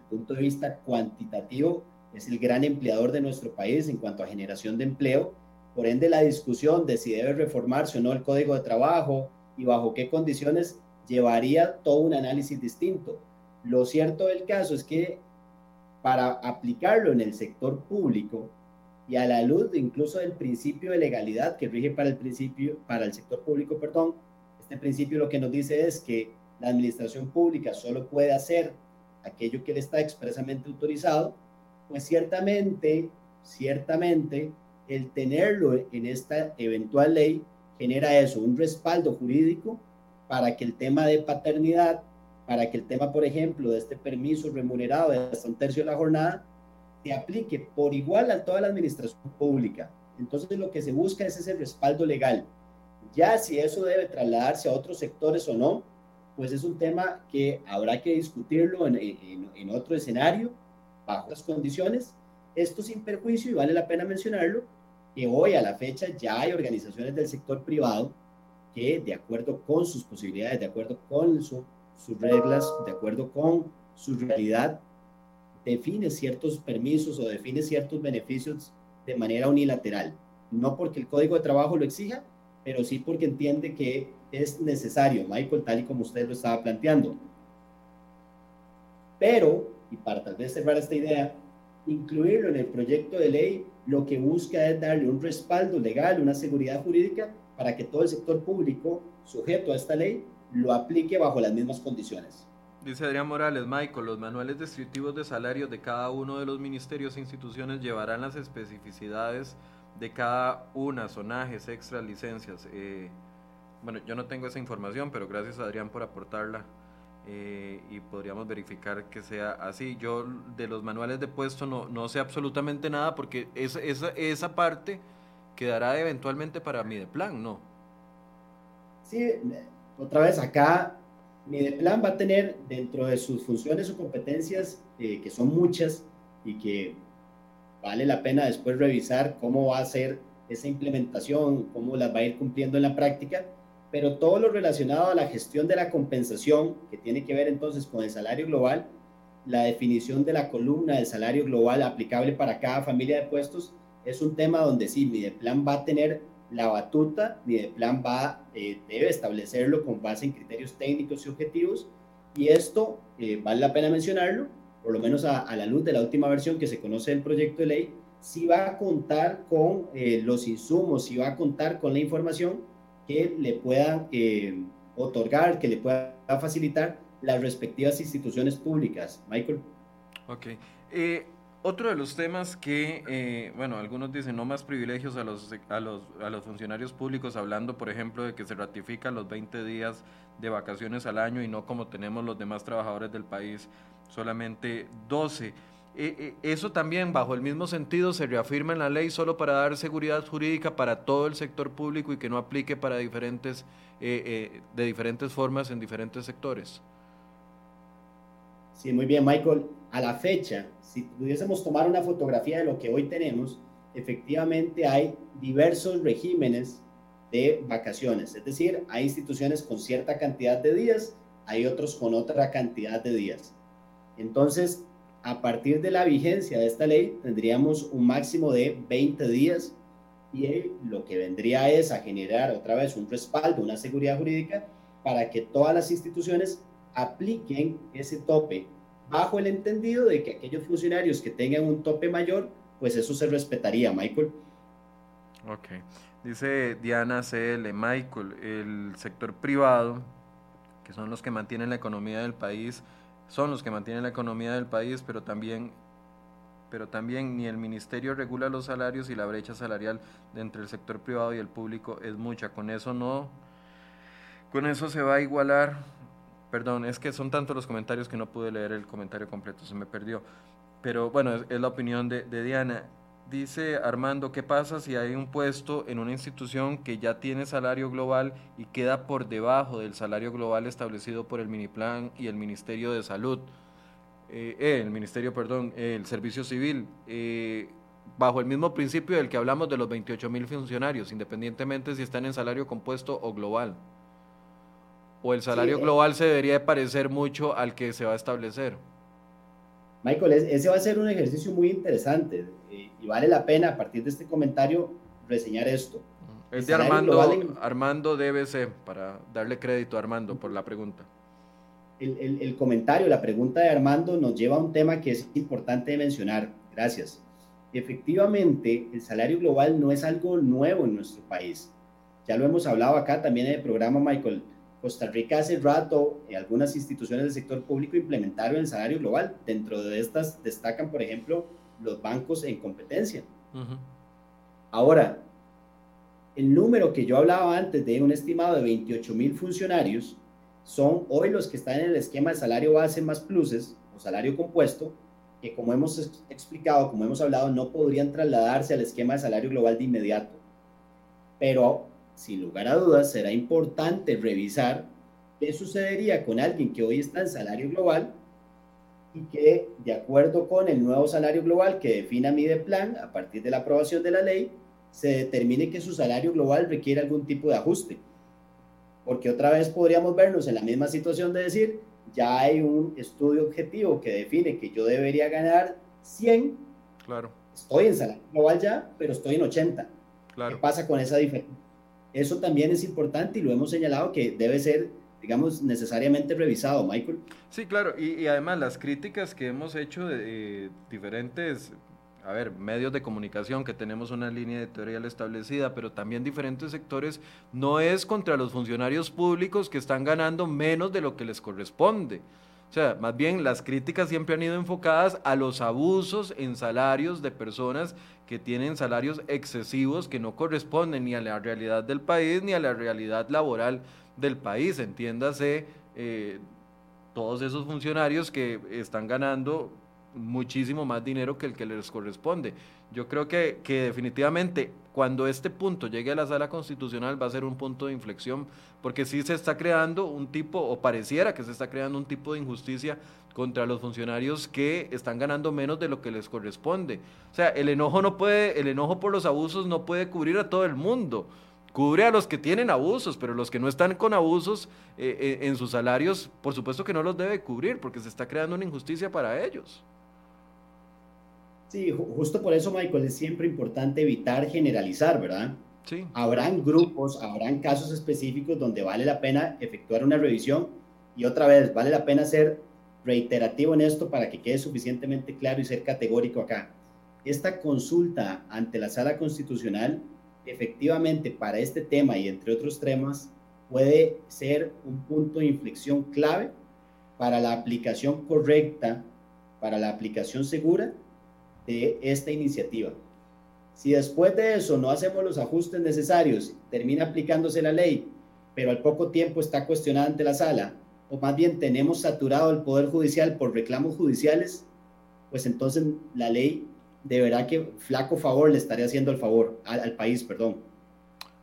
punto de vista cuantitativo, es el gran empleador de nuestro país en cuanto a generación de empleo. Por ende, la discusión de si debe reformarse o no el código de trabajo y bajo qué condiciones llevaría todo un análisis distinto. Lo cierto del caso es que para aplicarlo en el sector público y a la luz incluso del principio de legalidad que rige para el principio, para el sector público, perdón, este principio lo que nos dice es que la administración pública solo puede hacer aquello que le está expresamente autorizado, pues ciertamente, ciertamente, el tenerlo en esta eventual ley genera eso, un respaldo jurídico para que el tema de paternidad, para que el tema, por ejemplo, de este permiso remunerado de hasta un tercio de la jornada, se aplique por igual a toda la administración pública. Entonces lo que se busca es ese respaldo legal. Ya si eso debe trasladarse a otros sectores o no, pues es un tema que habrá que discutirlo en, en, otro escenario, bajo las condiciones. Esto sin perjuicio, y vale la pena mencionarlo, que hoy a la fecha ya hay organizaciones del sector privado que de acuerdo con sus posibilidades, de acuerdo con sus reglas, de acuerdo con su realidad, define ciertos permisos o define ciertos beneficios de manera unilateral. No porque el código de trabajo lo exija, pero sí porque entiende que es necesario, Michael, tal y como usted lo estaba planteando. Pero, y para tal vez cerrar esta idea, incluirlo en el proyecto de ley lo que busca es darle un respaldo legal, una seguridad jurídica para que todo el sector público sujeto a esta ley lo aplique bajo las mismas condiciones. Dice Adrián Morales, Michael, los manuales descriptivos de salarios de cada uno de los ministerios e instituciones llevarán las especificidades de cada una, sonajes, extras, licencias. Eh, bueno, yo no tengo esa información, pero gracias Adrián por aportarla eh, y podríamos verificar que sea así. Yo de los manuales de puesto no, no sé absolutamente nada porque esa, esa, esa parte quedará eventualmente para mi de plan, ¿no? Sí, otra vez acá Mideplan va a tener dentro de sus funciones o competencias, eh, que son muchas y que vale la pena después revisar cómo va a ser esa implementación, cómo las va a ir cumpliendo en la práctica, pero todo lo relacionado a la gestión de la compensación, que tiene que ver entonces con el salario global, la definición de la columna del salario global aplicable para cada familia de puestos, es un tema donde sí, Mideplan va a tener la batuta ni de plan va, eh, debe establecerlo con base en criterios técnicos y objetivos. Y esto, eh, vale la pena mencionarlo, por lo menos a, la luz de la última versión que se conoce del proyecto de ley, si va a contar con eh, los insumos, si va a contar con la información que le pueda otorgar, que le pueda facilitar las respectivas instituciones públicas. Michael. Ok. Otro de los temas que, eh, bueno, algunos dicen no más privilegios a los, a, los, a los funcionarios públicos, hablando, por ejemplo, de que se ratifican los 20 días de vacaciones al año y no como tenemos los demás trabajadores del país, solamente 12. Eh, eh, eso también, bajo el mismo sentido, se reafirma en la ley solo para dar seguridad jurídica para todo el sector público y que no aplique para diferentes, de diferentes formas en diferentes sectores. Sí, muy bien, Michael. A la fecha, si pudiésemos tomar una fotografía de lo que hoy tenemos, efectivamente hay diversos regímenes de vacaciones, es decir, hay instituciones con cierta cantidad de días, hay otros con otra cantidad de días. Entonces, a partir de la vigencia de esta ley, tendríamos un máximo de 20 días y lo que vendría es a generar otra vez un respaldo, una seguridad jurídica para que todas las instituciones apliquen ese tope bajo el entendido de que aquellos funcionarios que tengan un tope mayor, pues eso se respetaría, Michael. Ok. Dice Diana CL, Michael, el sector privado, que son los que mantienen la economía del país, son los que mantienen la economía del país, pero también pero también ni el ministerio regula los salarios y la brecha salarial entre el sector privado y el público es mucha. Con eso no, con eso se va a igualar Perdón, es que son tantos los comentarios que no pude leer el comentario completo, se me perdió. Pero bueno, es, la opinión de, Diana. Dice Armando, ¿qué pasa si hay un puesto en una institución que ya tiene salario global y queda por debajo del salario global establecido por el Miniplan y el Ministerio de Salud? Eh, eh el Ministerio, perdón, el Servicio Civil, eh, bajo el mismo principio del que hablamos de los 28 mil funcionarios, independientemente si están en salario compuesto o global o el salario global se debería de parecer mucho al que se va a establecer? Michael, ese va a ser un ejercicio muy interesante eh, y vale la pena a partir de este comentario reseñar esto. Mm, es de Armando, Armando DBC, para darle crédito a Armando por la pregunta. El, el, comentario, la pregunta de Armando nos lleva a un tema que es importante mencionar. Gracias. efectivamente el salario global no es algo nuevo en nuestro país. Ya lo hemos hablado acá también en el programa, Michael. Costa Rica hace rato, en algunas instituciones del sector público implementaron el salario global. Dentro de estas destacan, por ejemplo, los bancos en competencia. Ahora, el número que yo hablaba antes de un estimado de 28 mil funcionarios son hoy los que están en el esquema de salario base más pluses o salario compuesto, que como hemos explicado, como hemos hablado, no podrían trasladarse al esquema de salario global de inmediato. Pero, sin lugar a dudas, será importante revisar qué sucedería con alguien que hoy está en salario global y que, de acuerdo con el nuevo salario global que defina plan a partir de la aprobación de la ley, se determine que su salario global requiere algún tipo de ajuste. Porque otra vez podríamos vernos en la misma situación de decir, ya hay un estudio objetivo que define que yo debería ganar 100. Claro. Estoy en salario global ya, pero estoy en 80. Claro. ¿Qué pasa con esa diferencia? Eso también es importante y lo hemos señalado que debe ser, digamos, necesariamente revisado, Michael. Sí, claro, y, además las críticas que hemos hecho de diferentes a ver, medios de comunicación que tenemos una línea editorial establecida, pero también diferentes sectores, no es contra los funcionarios públicos que están ganando menos de lo que les corresponde. O sea, más bien las críticas siempre han ido enfocadas a los abusos en salarios de personas que tienen salarios excesivos que no corresponden ni a la realidad del país ni a la realidad laboral del país. Entiéndase, eh, todos esos funcionarios que están ganando muchísimo más dinero que el que les corresponde. Yo creo que, que, definitivamente cuando este punto llegue a la sala constitucional va a ser un punto de inflexión, porque sí se está creando un tipo, o pareciera que se está creando un tipo de injusticia contra los funcionarios que están ganando menos de lo que les corresponde. O sea, el enojo no puede, el enojo por los abusos no puede cubrir a todo el mundo. Cubre a los que tienen abusos, pero los que no están con abusos eh, eh, en sus salarios, por supuesto que no los debe cubrir, porque se está creando una injusticia para ellos. Sí, justo por eso, Michael, es siempre importante evitar generalizar, ¿verdad? Sí. Habrán grupos, habrán casos específicos donde vale la pena efectuar una revisión y otra vez, vale la pena ser reiterativo en esto para que quede suficientemente claro y ser categórico acá. Esta consulta ante la sala constitucional, efectivamente, para este tema y entre otros temas, puede ser un punto de inflexión clave para la aplicación correcta, para la aplicación segura de esta iniciativa. Si después de eso no hacemos los ajustes necesarios, termina aplicándose la ley, pero al poco tiempo está cuestionada ante la sala, o más bien tenemos saturado el Poder Judicial por reclamos judiciales, pues entonces la ley de verdad que flaco favor le estaría haciendo el favor al, país, perdón.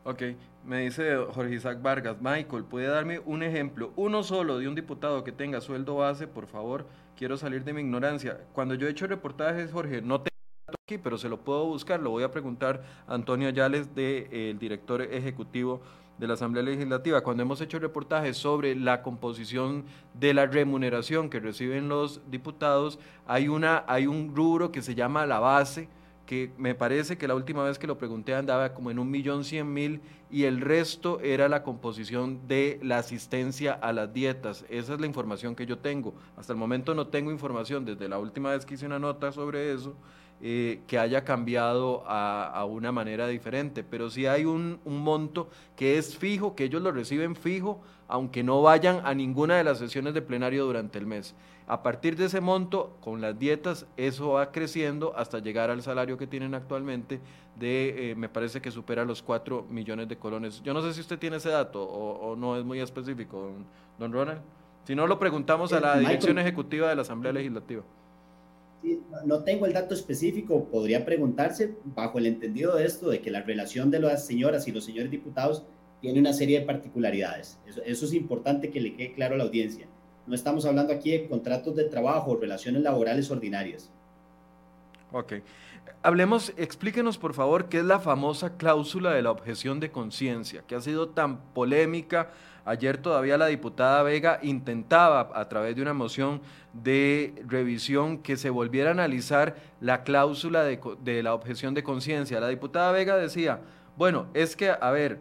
Ok, me dice Jorge Isaac Vargas, Michael, ¿puede darme un ejemplo, uno solo, de un diputado que tenga sueldo base, por favor? Quiero salir de mi ignorancia. Cuando yo he hecho reportajes, Jorge, no tengo aquí, pero se lo puedo buscar, lo voy a preguntar a Antonio Ayales, de, el director ejecutivo de la Asamblea Legislativa, cuando hemos hecho reportajes sobre la composición de la remuneración que reciben los diputados, hay, una, hay un rubro que se llama la base, que me parece que la última vez que lo pregunté andaba como en un millón cien mil y el resto era la composición de la asistencia a las dietas. Esa es la información que yo tengo. Hasta el momento no tengo información desde la última vez que hice una nota sobre eso. Eh, que haya cambiado a, una manera diferente, pero sí hay un, un, monto que es fijo, que ellos lo reciben fijo, aunque no vayan a ninguna de las sesiones de plenario durante el mes. A partir de ese monto, con las dietas, eso va creciendo hasta llegar al salario que tienen actualmente de, eh, me parece que supera los 4 millones de colones. Yo no sé si usted tiene ese dato o, no es muy específico, don, Ronald. Si no, lo preguntamos a eh, la dirección ejecutiva de la Asamblea Legislativa. no tengo el dato específico, podría preguntarse bajo el entendido de esto, de que la relación de las señoras y los señores diputados tiene una serie de particularidades. eso es importante que le quede claro a la audiencia. No estamos hablando aquí de contratos de trabajo, relaciones laborales ordinarias. Ok. Hablemos, explíquenos por favor qué es la famosa cláusula de la objeción de conciencia, que ha sido tan polémica. Ayer todavía la diputada Vega intentaba a través de una moción de revisión que se volviera a analizar la cláusula de, la objeción de conciencia. La diputada Vega decía, bueno, es que, a ver,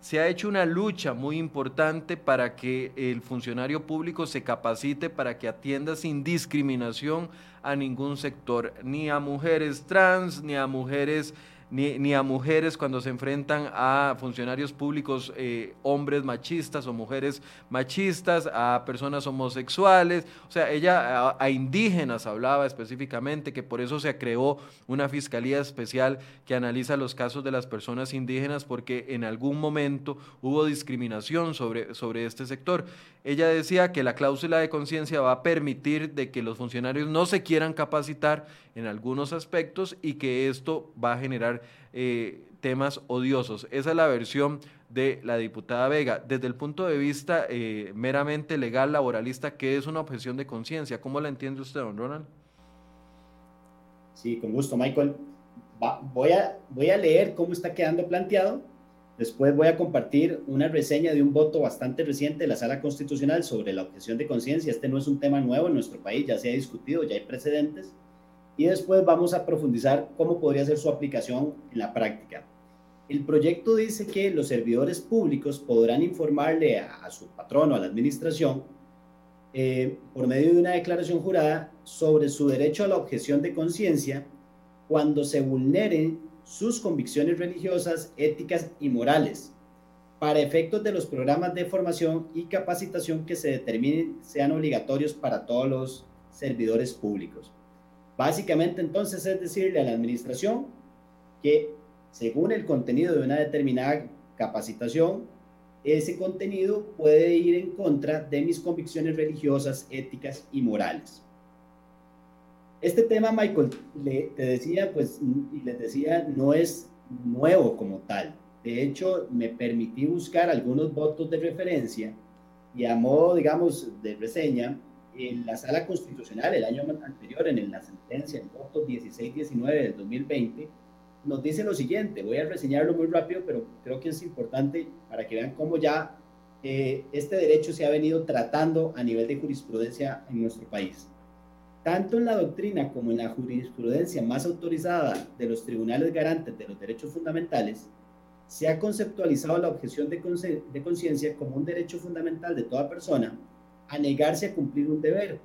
se ha hecho una lucha muy importante para que el funcionario público se capacite para que atienda sin discriminación a ningún sector, ni a mujeres trans, ni a mujeres ni, a mujeres cuando se enfrentan a funcionarios públicos, eh, hombres machistas o mujeres machistas, a personas homosexuales, o sea, ella a, indígenas hablaba específicamente, que por eso se creó una fiscalía especial que analiza los casos de las personas indígenas, porque en algún momento hubo discriminación sobre, sobre este sector. Ella decía que la cláusula de conciencia va a permitir de que los funcionarios no se quieran capacitar en algunos aspectos y que esto va a generar eh, temas odiosos. Esa es la versión de la diputada Vega. Desde el punto de vista eh, meramente legal, laboralista, ¿qué es una objeción de conciencia? ¿Cómo la entiende usted, don Ronald? Sí, con gusto, Michael. voy, a, voy a leer cómo está quedando planteado. Después voy a compartir una reseña de un voto bastante reciente de la Sala Constitucional sobre la objeción de conciencia. Este no es un tema nuevo en nuestro país, ya se ha discutido, ya hay precedentes y después vamos a profundizar cómo podría ser su aplicación en la práctica. El proyecto dice que los servidores públicos podrán informarle a, su patrono, a la administración, eh, por medio de una declaración jurada sobre su derecho a la objeción de conciencia cuando se vulneren sus convicciones religiosas, éticas y morales, para efectos de los programas de formación y capacitación que se determinen sean obligatorios para todos los servidores públicos. Básicamente entonces es decirle a la administración que según el contenido de una determinada capacitación, ese contenido puede ir en contra de mis convicciones religiosas, éticas y morales. Este tema, Michael, le, te decía, pues, y les decía, no es nuevo como tal. De hecho, me permití buscar algunos votos de referencia y a modo, digamos, de reseña, en la sala constitucional el año anterior, en la sentencia, el voto 16-19 del 2020, nos dice lo siguiente, voy a reseñarlo muy rápido, pero creo que es importante para que vean cómo ya eh, este derecho se ha venido tratando a nivel de jurisprudencia en nuestro país. Tanto en la doctrina como en la jurisprudencia más autorizada de los tribunales garantes de los derechos fundamentales, se ha conceptualizado la objeción de conciencia como un derecho fundamental de toda persona a negarse a cumplir un deber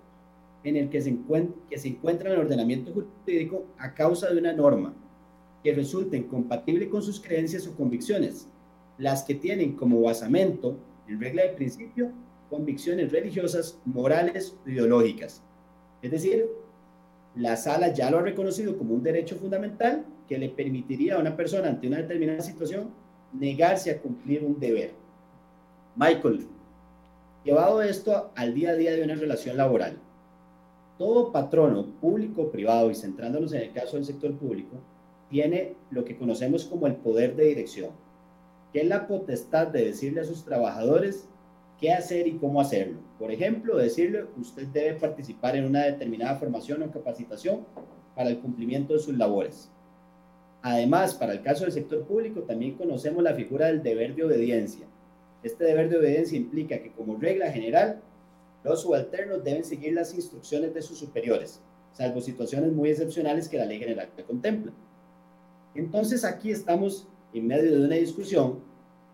en el que se, encuentra, que se encuentra en el ordenamiento jurídico a causa de una norma que resulte incompatible con sus creencias o convicciones, las que tienen como basamento, en regla de principio, convicciones religiosas, morales o ideológicas. Es decir, la sala ya lo ha reconocido como un derecho fundamental que le permitiría a una persona ante una determinada situación negarse a cumplir un deber. Michael, Llevado esto al día a día de una relación laboral, todo patrono, público privado, y centrándonos en el caso del sector público, tiene lo que conocemos como el poder de dirección, que es la potestad de decirle a sus trabajadores qué hacer y cómo hacerlo. Por ejemplo, decirle, usted debe participar en una determinada formación o capacitación para el cumplimiento de sus labores. Además, para el caso del sector público, también conocemos la figura del deber de obediencia, este deber de obediencia implica que como regla general, los subalternos deben seguir las instrucciones de sus superiores, salvo situaciones muy excepcionales que la ley general contempla. Entonces aquí estamos en medio de una discusión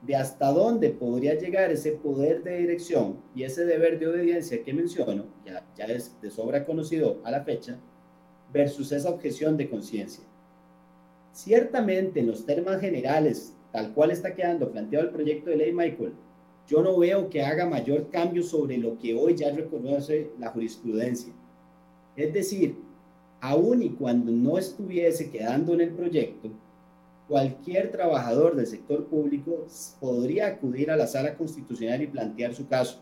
de hasta dónde podría llegar ese poder de dirección y ese deber de obediencia que menciono, ya, es de sobra conocido a la fecha, versus esa objeción de conciencia. Ciertamente en los términos generales tal cual está quedando planteado el proyecto de ley, Michael, yo no veo que haga mayor cambio sobre lo que hoy ya reconoce la jurisprudencia. Es decir, aun y cuando no estuviese quedando en el proyecto, cualquier trabajador del sector público podría acudir a la sala constitucional y plantear su caso.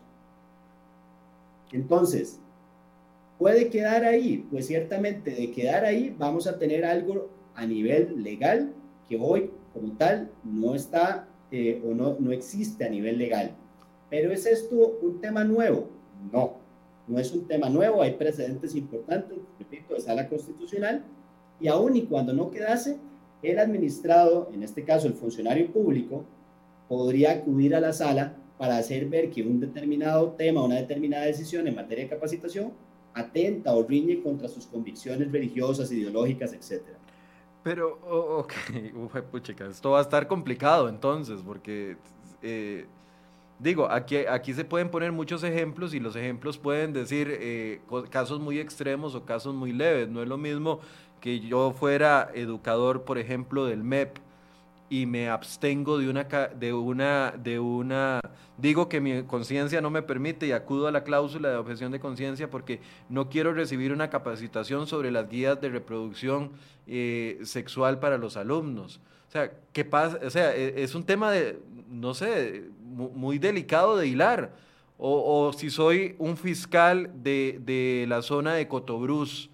Entonces, ¿puede quedar ahí? Pues ciertamente de quedar ahí vamos a tener algo a nivel legal que hoy como tal no está eh, o no, no existe a nivel legal. Pero ¿es esto un tema nuevo? No, no es un tema nuevo, hay precedentes importantes, repito, de sala constitucional, y aún y cuando no quedase, el administrado, en este caso el funcionario público, podría acudir a la sala para hacer ver que un determinado tema, una determinada decisión en materia de capacitación, atenta o riñe contra sus convicciones religiosas, ideológicas, etcétera. Pero, ok, puchica, esto va a estar complicado entonces, porque eh, digo, aquí, aquí se pueden poner muchos ejemplos y los ejemplos pueden decir eh, casos muy extremos o casos muy leves. No es lo mismo que yo fuera educador, por ejemplo, del MEP y me abstengo de una, de una, de una, digo que mi conciencia no me permite y acudo a la cláusula de objeción de conciencia porque no quiero recibir una capacitación sobre las guías de reproducción eh, sexual para los alumnos. O sea, ¿qué pasa? O sea, e, es un tema de, no sé, muy delicado de hilar. O, si soy un fiscal de, de la zona de Cotobruz,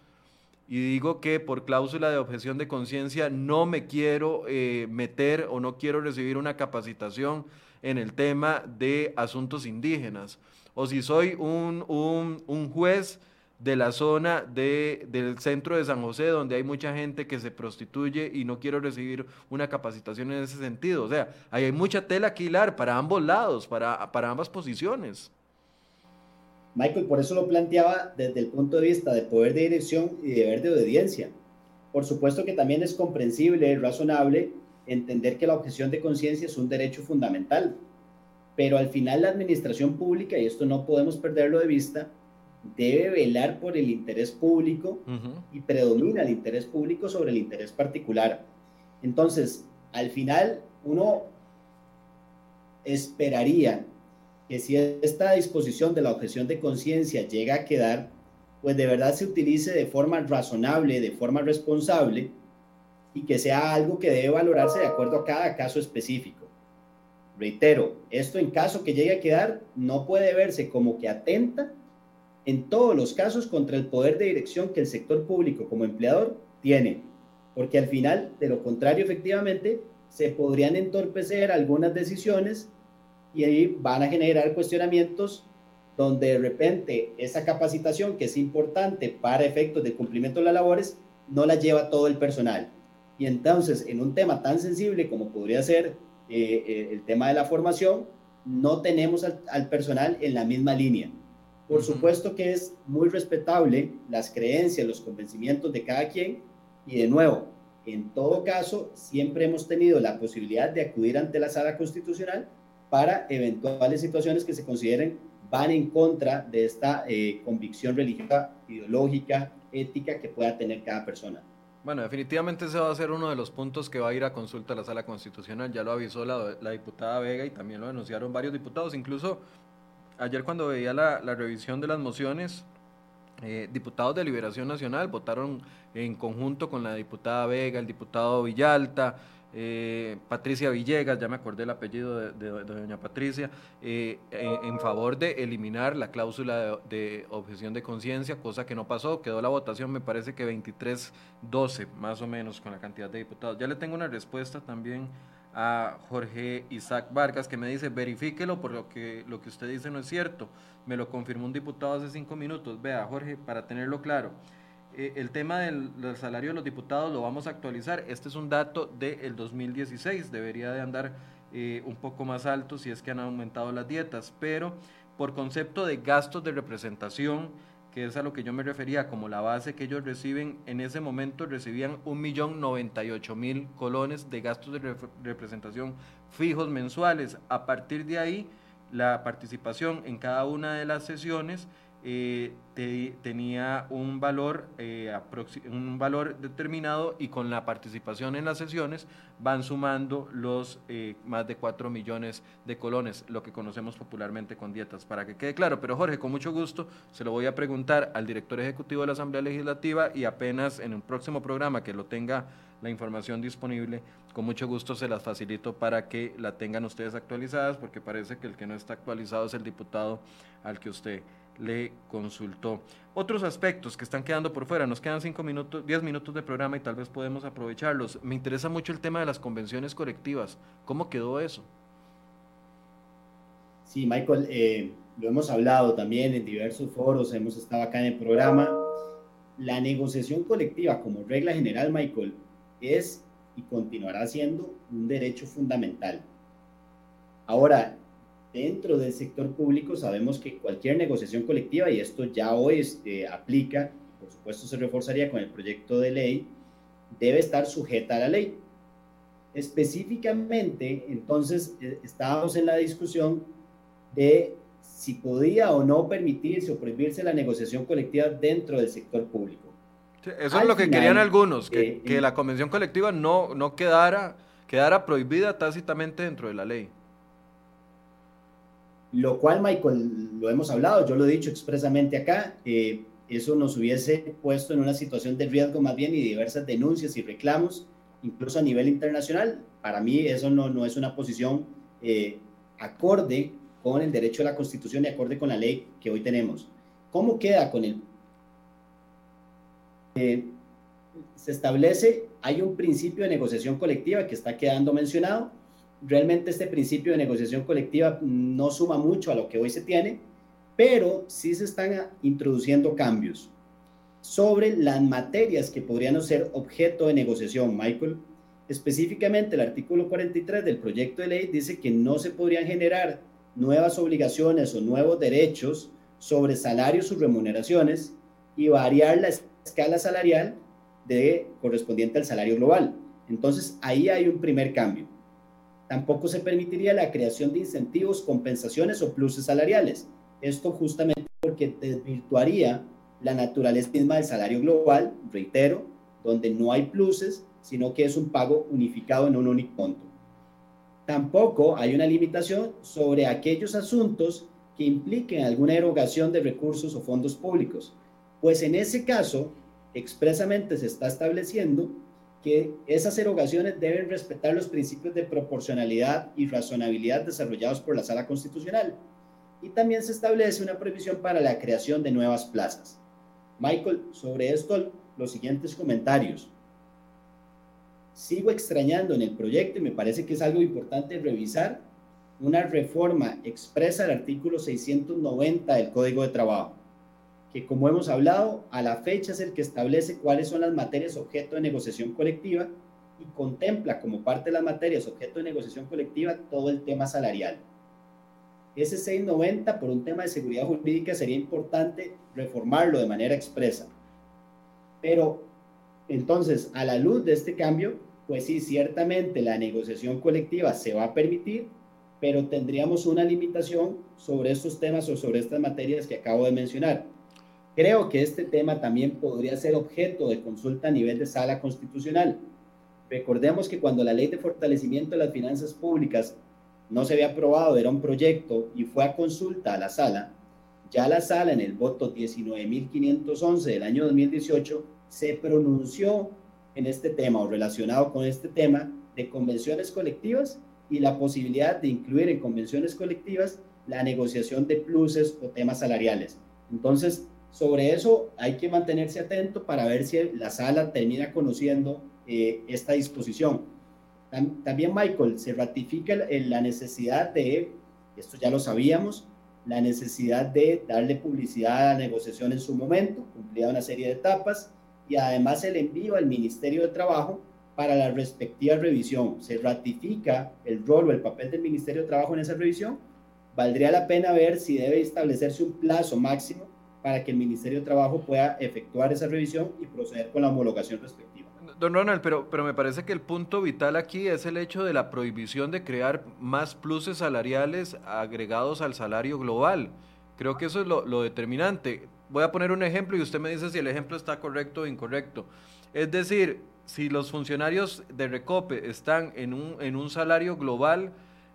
y digo que por cláusula de objeción de conciencia no me quiero eh, meter o no quiero recibir una capacitación en el tema de asuntos indígenas. O si soy un, un, juez de la zona de, del centro de San José, donde hay mucha gente que se prostituye y no quiero recibir una capacitación en ese sentido. O sea, hay mucha tela que hilar para ambos lados, para, para ambas posiciones. Michael por eso lo planteaba desde el punto de vista de poder de dirección y deber de obediencia. Por supuesto que también es comprensible razonable entender que la objeción de conciencia es un derecho fundamental, pero al final la administración pública, y esto no podemos perderlo de vista, debe velar por el interés público y predomina el interés público sobre el interés particular. Entonces, al final uno esperaría que si esta disposición de la objeción de conciencia llega a quedar, pues de verdad se utilice de forma razonable, de forma responsable y que sea algo que debe valorarse de acuerdo a cada caso específico. Reitero, esto en caso que llegue a quedar no puede verse como que atenta en todos los casos contra el poder de dirección que el sector público como empleador tiene, porque al final, de lo contrario, efectivamente, se podrían entorpecer algunas decisiones y ahí van a generar cuestionamientos donde de repente esa capacitación que es importante para efectos de cumplimiento de las labores no la lleva todo el personal. Y entonces en un tema tan sensible como podría ser eh, eh, el tema de la formación, no tenemos al, personal en la misma línea. Por supuesto que es muy respetable las creencias, los convencimientos de cada quien y de nuevo, en todo caso, siempre hemos tenido la posibilidad de acudir ante la sala constitucional para eventuales situaciones que se consideren van en contra de esta eh, convicción religiosa, ideológica, ética que pueda tener cada persona. Bueno, definitivamente ese va a ser uno de los puntos que va a ir a consulta a la sala constitucional. Ya lo avisó la, diputada Vega y también lo denunciaron varios diputados. Incluso ayer cuando veía la, revisión de las mociones, eh, diputados de Liberación Nacional votaron en conjunto con la diputada Vega, el diputado Villalta, eh, Patricia Villegas, ya me acordé el apellido de, doña Patricia, eh, en, favor de eliminar la cláusula de, objeción de conciencia, cosa que no pasó, quedó la votación me parece que 23-12 más o menos con la cantidad de diputados. Ya le tengo una respuesta también a Jorge Isaac Vargas que me dice, verifíquelo por lo que, lo que usted dice no es cierto, me lo confirmó un diputado hace cinco minutos, vea Jorge, para tenerlo claro. Eh, el tema del, salario de los diputados lo vamos a actualizar. Este es un dato del 2016, debería de andar eh, un poco más alto si es que han aumentado las dietas, pero por concepto de gastos de representación, que es a lo que yo me refería como la base que ellos reciben, en ese momento recibían 1.098.000 colones de gastos de representación fijos mensuales. A partir de ahí, la participación en cada una de las sesiones eh, tenía un valor, eh, un valor determinado y con la participación en las sesiones van sumando los eh, más de 4 millones de colones, lo que conocemos popularmente con dietas, para que quede claro. Pero Jorge, con mucho gusto se lo voy a preguntar al director ejecutivo de la Asamblea Legislativa y apenas en un próximo programa que lo tenga la información disponible, con mucho gusto se las facilito para que la tengan ustedes actualizadas, porque parece que el que no está actualizado es el diputado al que usted le consultó. Otros aspectos que están quedando por fuera, nos quedan cinco minutos, 10 minutos de programa y tal vez podemos aprovecharlos. Me interesa mucho el tema de las convenciones colectivas. ¿Cómo quedó eso? Sí, Michael, eh, lo hemos hablado también en diversos foros, hemos estado acá en el programa. La negociación colectiva como regla general, Michael, es y continuará siendo un derecho fundamental. Ahora, dentro del sector público sabemos que cualquier negociación colectiva, y esto ya hoy este, aplica, por supuesto se reforzaría con el proyecto de ley, debe estar sujeta a la ley. Específicamente, entonces, eh, estábamos en la discusión de si podía o no permitirse o prohibirse la negociación colectiva dentro del sector público. eso es lo que querían algunos, que, que la convención colectiva no, no quedara, quedara prohibida tácitamente dentro de la ley. Lo cual, Michael, lo hemos hablado, yo lo he dicho expresamente acá, eh, eso nos hubiese puesto en una situación de riesgo más bien y diversas denuncias y reclamos, incluso a nivel internacional. Para mí eso no, no es una posición eh, acorde con el derecho de la Constitución y acorde con la ley que hoy tenemos. ¿Cómo queda con el... Eh, se establece, hay un principio de negociación colectiva que está quedando mencionado, realmente este principio de negociación colectiva no suma mucho a lo que hoy se tiene, pero sí se están introduciendo cambios sobre las materias que podrían ser objeto de negociación, Michael. Específicamente el artículo 43 del proyecto de ley dice que no se podrían generar nuevas obligaciones o nuevos derechos sobre salarios o remuneraciones y variar la escala salarial de, correspondiente al salario global. Entonces ahí hay un primer cambio. Tampoco se permitiría la creación de incentivos, compensaciones o pluses salariales. Esto justamente porque desvirtuaría la naturaleza misma del salario global, reitero, donde no hay pluses, sino que es un pago unificado en un único monto. Tampoco hay una limitación sobre aquellos asuntos que impliquen alguna erogación de recursos o fondos públicos, pues en ese caso expresamente se está estableciendo que esas erogaciones deben respetar los principios de proporcionalidad y razonabilidad desarrollados por la Sala Constitucional. Y también se establece una prohibición para la creación de nuevas plazas. Michael, sobre esto los siguientes comentarios. Sigo extrañando en el proyecto y me parece que es algo importante revisar una reforma expresa del artículo 690 del Código de Trabajo que como hemos hablado, a la fecha es el que establece cuáles son las materias objeto de negociación colectiva y contempla como parte de las materias objeto de negociación colectiva todo el tema salarial. Ese 690, por un tema de seguridad jurídica, sería importante reformarlo de manera expresa. Pero entonces, a la luz de este cambio, pues sí, ciertamente la negociación colectiva se va a permitir, pero tendríamos una limitación sobre estos temas o sobre estas materias que acabo de mencionar. Creo que este tema también podría ser objeto de consulta a nivel de sala constitucional. Recordemos que cuando la ley de fortalecimiento de las finanzas públicas no se había aprobado, era un proyecto y fue a consulta a la sala, ya la sala en el voto 19.511 del año 2018 se pronunció en este tema o relacionado con este tema de convenciones colectivas y la posibilidad de incluir en convenciones colectivas la negociación de pluses o temas salariales. Entonces, sobre eso hay que mantenerse atento para ver si la sala termina conociendo eh, esta disposición. También, Michael, se ratifica la necesidad de, esto ya lo sabíamos, la necesidad de darle publicidad a la negociación en su momento, cumplida una serie de etapas, y además el envío al Ministerio de Trabajo para la respectiva revisión. Se ratifica el rol o el papel del Ministerio de Trabajo en esa revisión. Valdría la pena ver si debe establecerse un plazo máximo para que el Ministerio de Trabajo pueda efectuar esa revisión y proceder con la homologación respectiva. Don Ronald, pero, pero me parece que el punto vital aquí es el hecho de la prohibición de crear más pluses salariales agregados al salario global. Creo que eso es lo, determinante. Voy a poner un ejemplo y usted me dice si el ejemplo está correcto o incorrecto. Es decir, si los funcionarios de Recope están en un, en un salario global,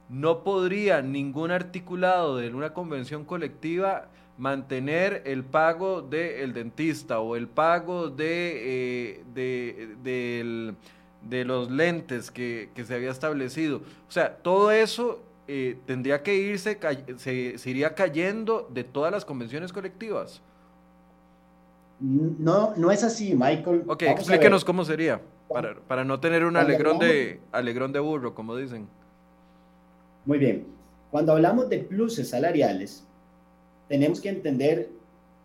no podría ningún articulado de una convención colectiva mantener el pago del dentista o el pago de, eh, de, los lentes que, se había establecido. O sea, todo eso eh, tendría que irse, se, iría cayendo de todas las convenciones colectivas. No, no es así, Michael. Ok, explíquenos cómo sería, para, para no tener un alegrón de, alegrón de burro, como dicen. Muy bien. Cuando hablamos de pluses salariales, tenemos que entender,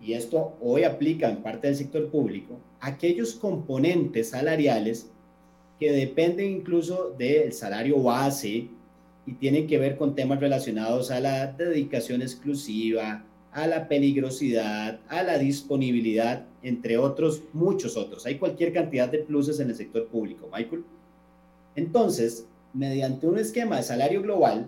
y esto hoy aplica en parte del sector público, aquellos componentes salariales que dependen incluso del salario base y tienen que ver con temas relacionados a la dedicación exclusiva, a la peligrosidad, a la disponibilidad, entre otros, muchos otros. Hay cualquier cantidad de pluses en el sector público, Michael. Entonces, mediante un esquema de salario global,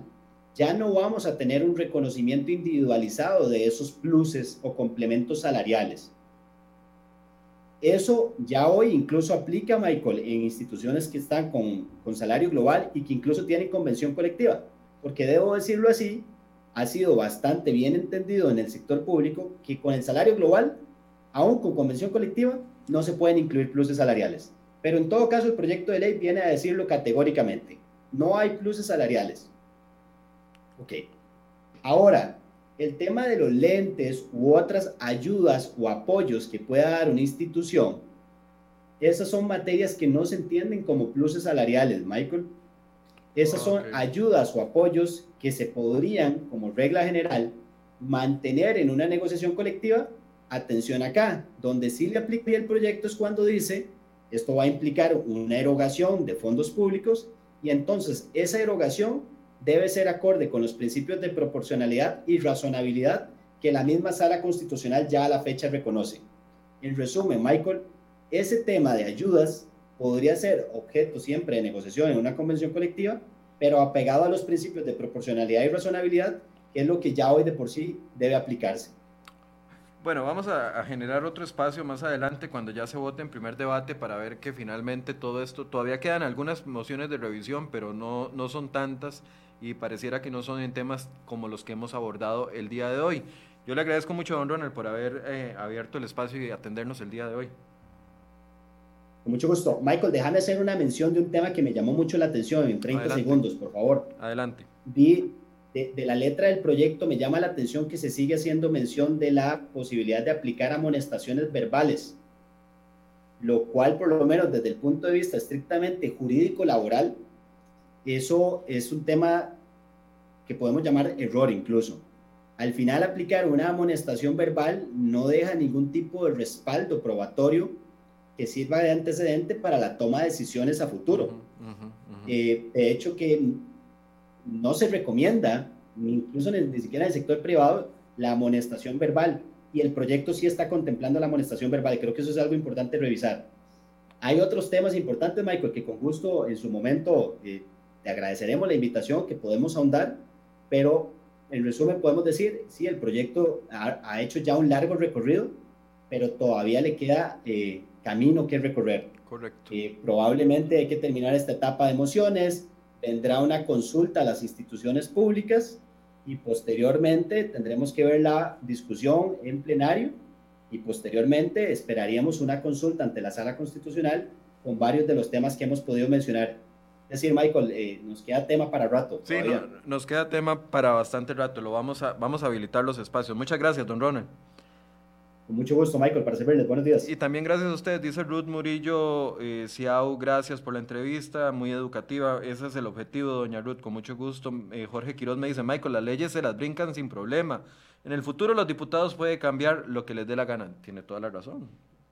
ya no vamos a tener un reconocimiento individualizado de esos pluses o complementos salariales. Eso ya hoy incluso aplica, Michael, en instituciones que están con, con salario global y que incluso tienen convención colectiva, porque debo decirlo así, ha sido bastante bien entendido en el sector público que con el salario global, aún con convención colectiva, no se pueden incluir pluses salariales. Pero en todo caso, el proyecto de ley viene a decirlo categóricamente. No hay pluses salariales. Ok. Ahora, el tema de los lentes u otras ayudas o apoyos que pueda dar una institución, esas son materias que no se entienden como pluses salariales, Michael. Esas son ayudas o apoyos que se podrían, como regla general, mantener en una negociación colectiva. Atención acá, donde sí le aplica el proyecto es cuando dice, esto va a implicar una erogación de fondos públicos y entonces esa erogación debe ser acorde con los principios de proporcionalidad y razonabilidad que la misma sala constitucional ya a la fecha reconoce. En resumen, Michael, ese tema de ayudas podría ser objeto siempre de negociación en una convención colectiva, pero apegado a los principios de proporcionalidad y razonabilidad, que es lo que ya hoy de por sí debe aplicarse. Bueno, vamos a, generar otro espacio más adelante cuando ya se vote en primer debate para ver que finalmente todo esto, todavía quedan algunas mociones de revisión, pero no, no son tantas y pareciera que no son en temas como los que hemos abordado el día de hoy. Yo le agradezco mucho a don Ronald por haber eh, abierto el espacio y atendernos el día de hoy. Con mucho gusto. Michael, déjame hacer una mención de un tema que me llamó mucho la atención en 30 segundos, por favor. Adelante. Vi de, de, la letra del proyecto, me llama la atención que se sigue haciendo mención de la posibilidad de aplicar amonestaciones verbales, lo cual por lo menos desde el punto de vista estrictamente jurídico-laboral eso es un tema que podemos llamar error incluso. Al final aplicar una amonestación verbal no deja ningún tipo de respaldo probatorio que sirva de antecedente para la toma de decisiones a futuro. Eh, de hecho que no se recomienda, incluso ni siquiera en el sector privado, la amonestación verbal. Y el proyecto sí está contemplando la amonestación verbal. Creo que eso es algo importante revisar. Hay otros temas importantes, Michael, que con gusto en su momento eh, te agradeceremos la invitación que podemos ahondar, pero en resumen podemos decir, sí, el proyecto ha, hecho ya un largo recorrido, pero todavía le queda eh, camino que recorrer. Correcto. Eh, probablemente hay que terminar esta etapa de emociones, vendrá una consulta a las instituciones públicas y posteriormente tendremos que ver la discusión en plenario y posteriormente esperaríamos una consulta ante la sala constitucional con varios de los temas que hemos podido mencionar. Es decir, Michael, eh, nos queda tema para rato. Sí, nos queda tema para bastante rato. Lo vamos a, vamos a habilitar los espacios. Muchas gracias, don Ronald. Con mucho gusto, Michael, para servirles. Buenos días. Y también gracias a usted, dice Ruth Murillo eh, Ciao, gracias por la entrevista, muy educativa. Ese es el objetivo, doña Ruth, con mucho gusto. Eh, Jorge Quiroz me dice, Michael, las leyes se las brincan sin problema. En el futuro los diputados pueden cambiar lo que les dé la gana. Tiene toda la razón,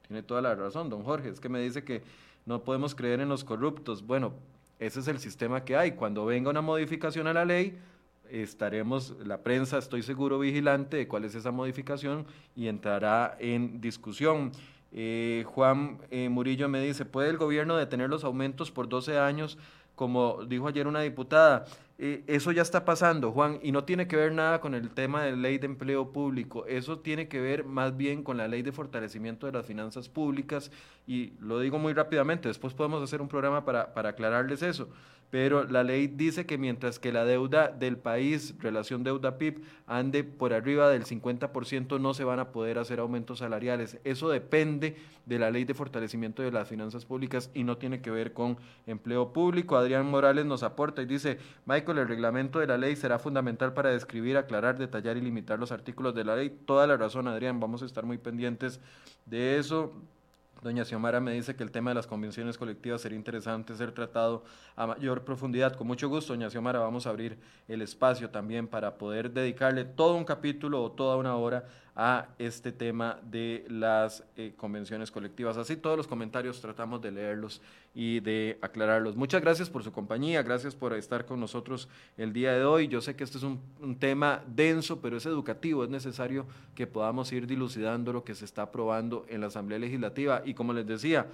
tiene toda la razón, don Jorge. Es que me dice que no podemos creer en los corruptos. Bueno, ese es el sistema que hay. Cuando venga una modificación a la ley, estaremos, la prensa estoy seguro vigilante de cuál es esa modificación y entrará en discusión. Eh, Juan eh, Murillo me dice, ¿puede el gobierno detener los aumentos por 12 años? Como dijo ayer una diputada, eh, eso ya está pasando, Juan, y no tiene que ver nada con el tema de ley de empleo público, eso tiene que ver más bien con la ley de fortalecimiento de las finanzas públicas, y lo digo muy rápidamente, después podemos hacer un programa para, para aclararles eso pero la ley dice que mientras que la deuda del país, relación deuda-PIB, ande por arriba del 50%, no se van a poder hacer aumentos salariales. Eso depende de la ley de fortalecimiento de las finanzas públicas y no tiene que ver con empleo público. Adrián Morales nos aporta y dice, Michael, el reglamento de la ley será fundamental para describir, aclarar, detallar y limitar los artículos de la ley. Toda la razón, Adrián, vamos a estar muy pendientes de eso. Doña Xiomara me dice que el tema de las convenciones colectivas sería interesante ser tratado a mayor profundidad. Con mucho gusto, doña Xiomara, vamos a abrir el espacio también para poder dedicarle todo un capítulo o toda una hora a este tema de las eh, convenciones colectivas. Así todos los comentarios tratamos de leerlos y de aclararlos. Muchas gracias por su compañía, gracias por estar con nosotros el día de hoy. Yo sé que este es un, un tema denso, pero es educativo, es necesario que podamos ir dilucidando lo que se está aprobando en la Asamblea Legislativa. Y como les decía,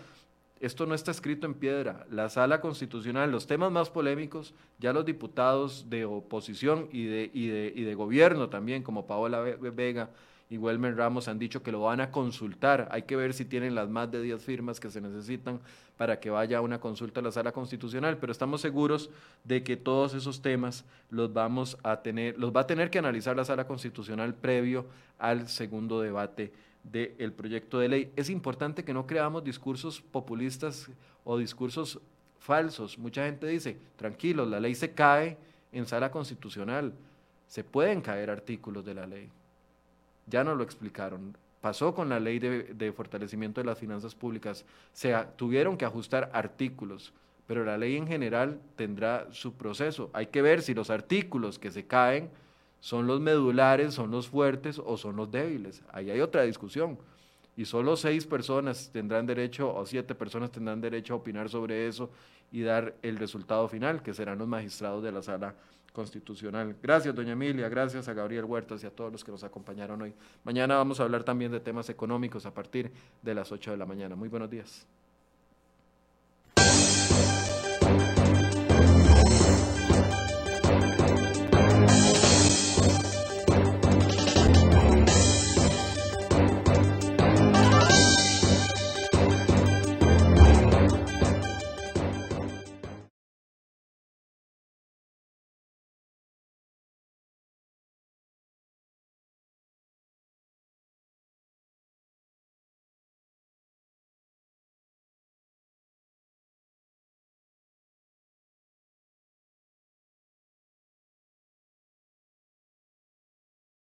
Esto no está escrito en piedra. La sala constitucional, los temas más polémicos, ya los diputados de oposición y de, y de, y de gobierno también, como Paola Vega y Welmer Ramos, han dicho que lo van a consultar. Hay que ver si tienen las más de 10 firmas que se necesitan para que vaya a una consulta a la sala constitucional, pero estamos seguros de que todos esos temas los vamos a tener, los va a tener que analizar la sala constitucional previo al segundo debate del proyecto de ley. Es importante que no creamos discursos populistas o discursos falsos. Mucha gente dice, tranquilos, la ley se cae en sala constitucional. Se pueden caer artículos de la ley. Ya nos lo explicaron. Pasó con la ley de, fortalecimiento de las finanzas públicas. Se tuvieron que ajustar artículos, pero la ley en general tendrá su proceso. Hay que ver si los artículos que se caen ¿Son los medulares, son los fuertes o son los débiles? Ahí hay otra discusión. Y solo seis personas tendrán derecho o siete personas tendrán derecho a opinar sobre eso y dar el resultado final, que serán los magistrados de la sala constitucional. Gracias, doña Emilia, gracias a Gabriel Huertas y a todos los que nos acompañaron hoy. Mañana vamos a hablar también de temas económicos a partir de las 8 de la mañana. Muy buenos días.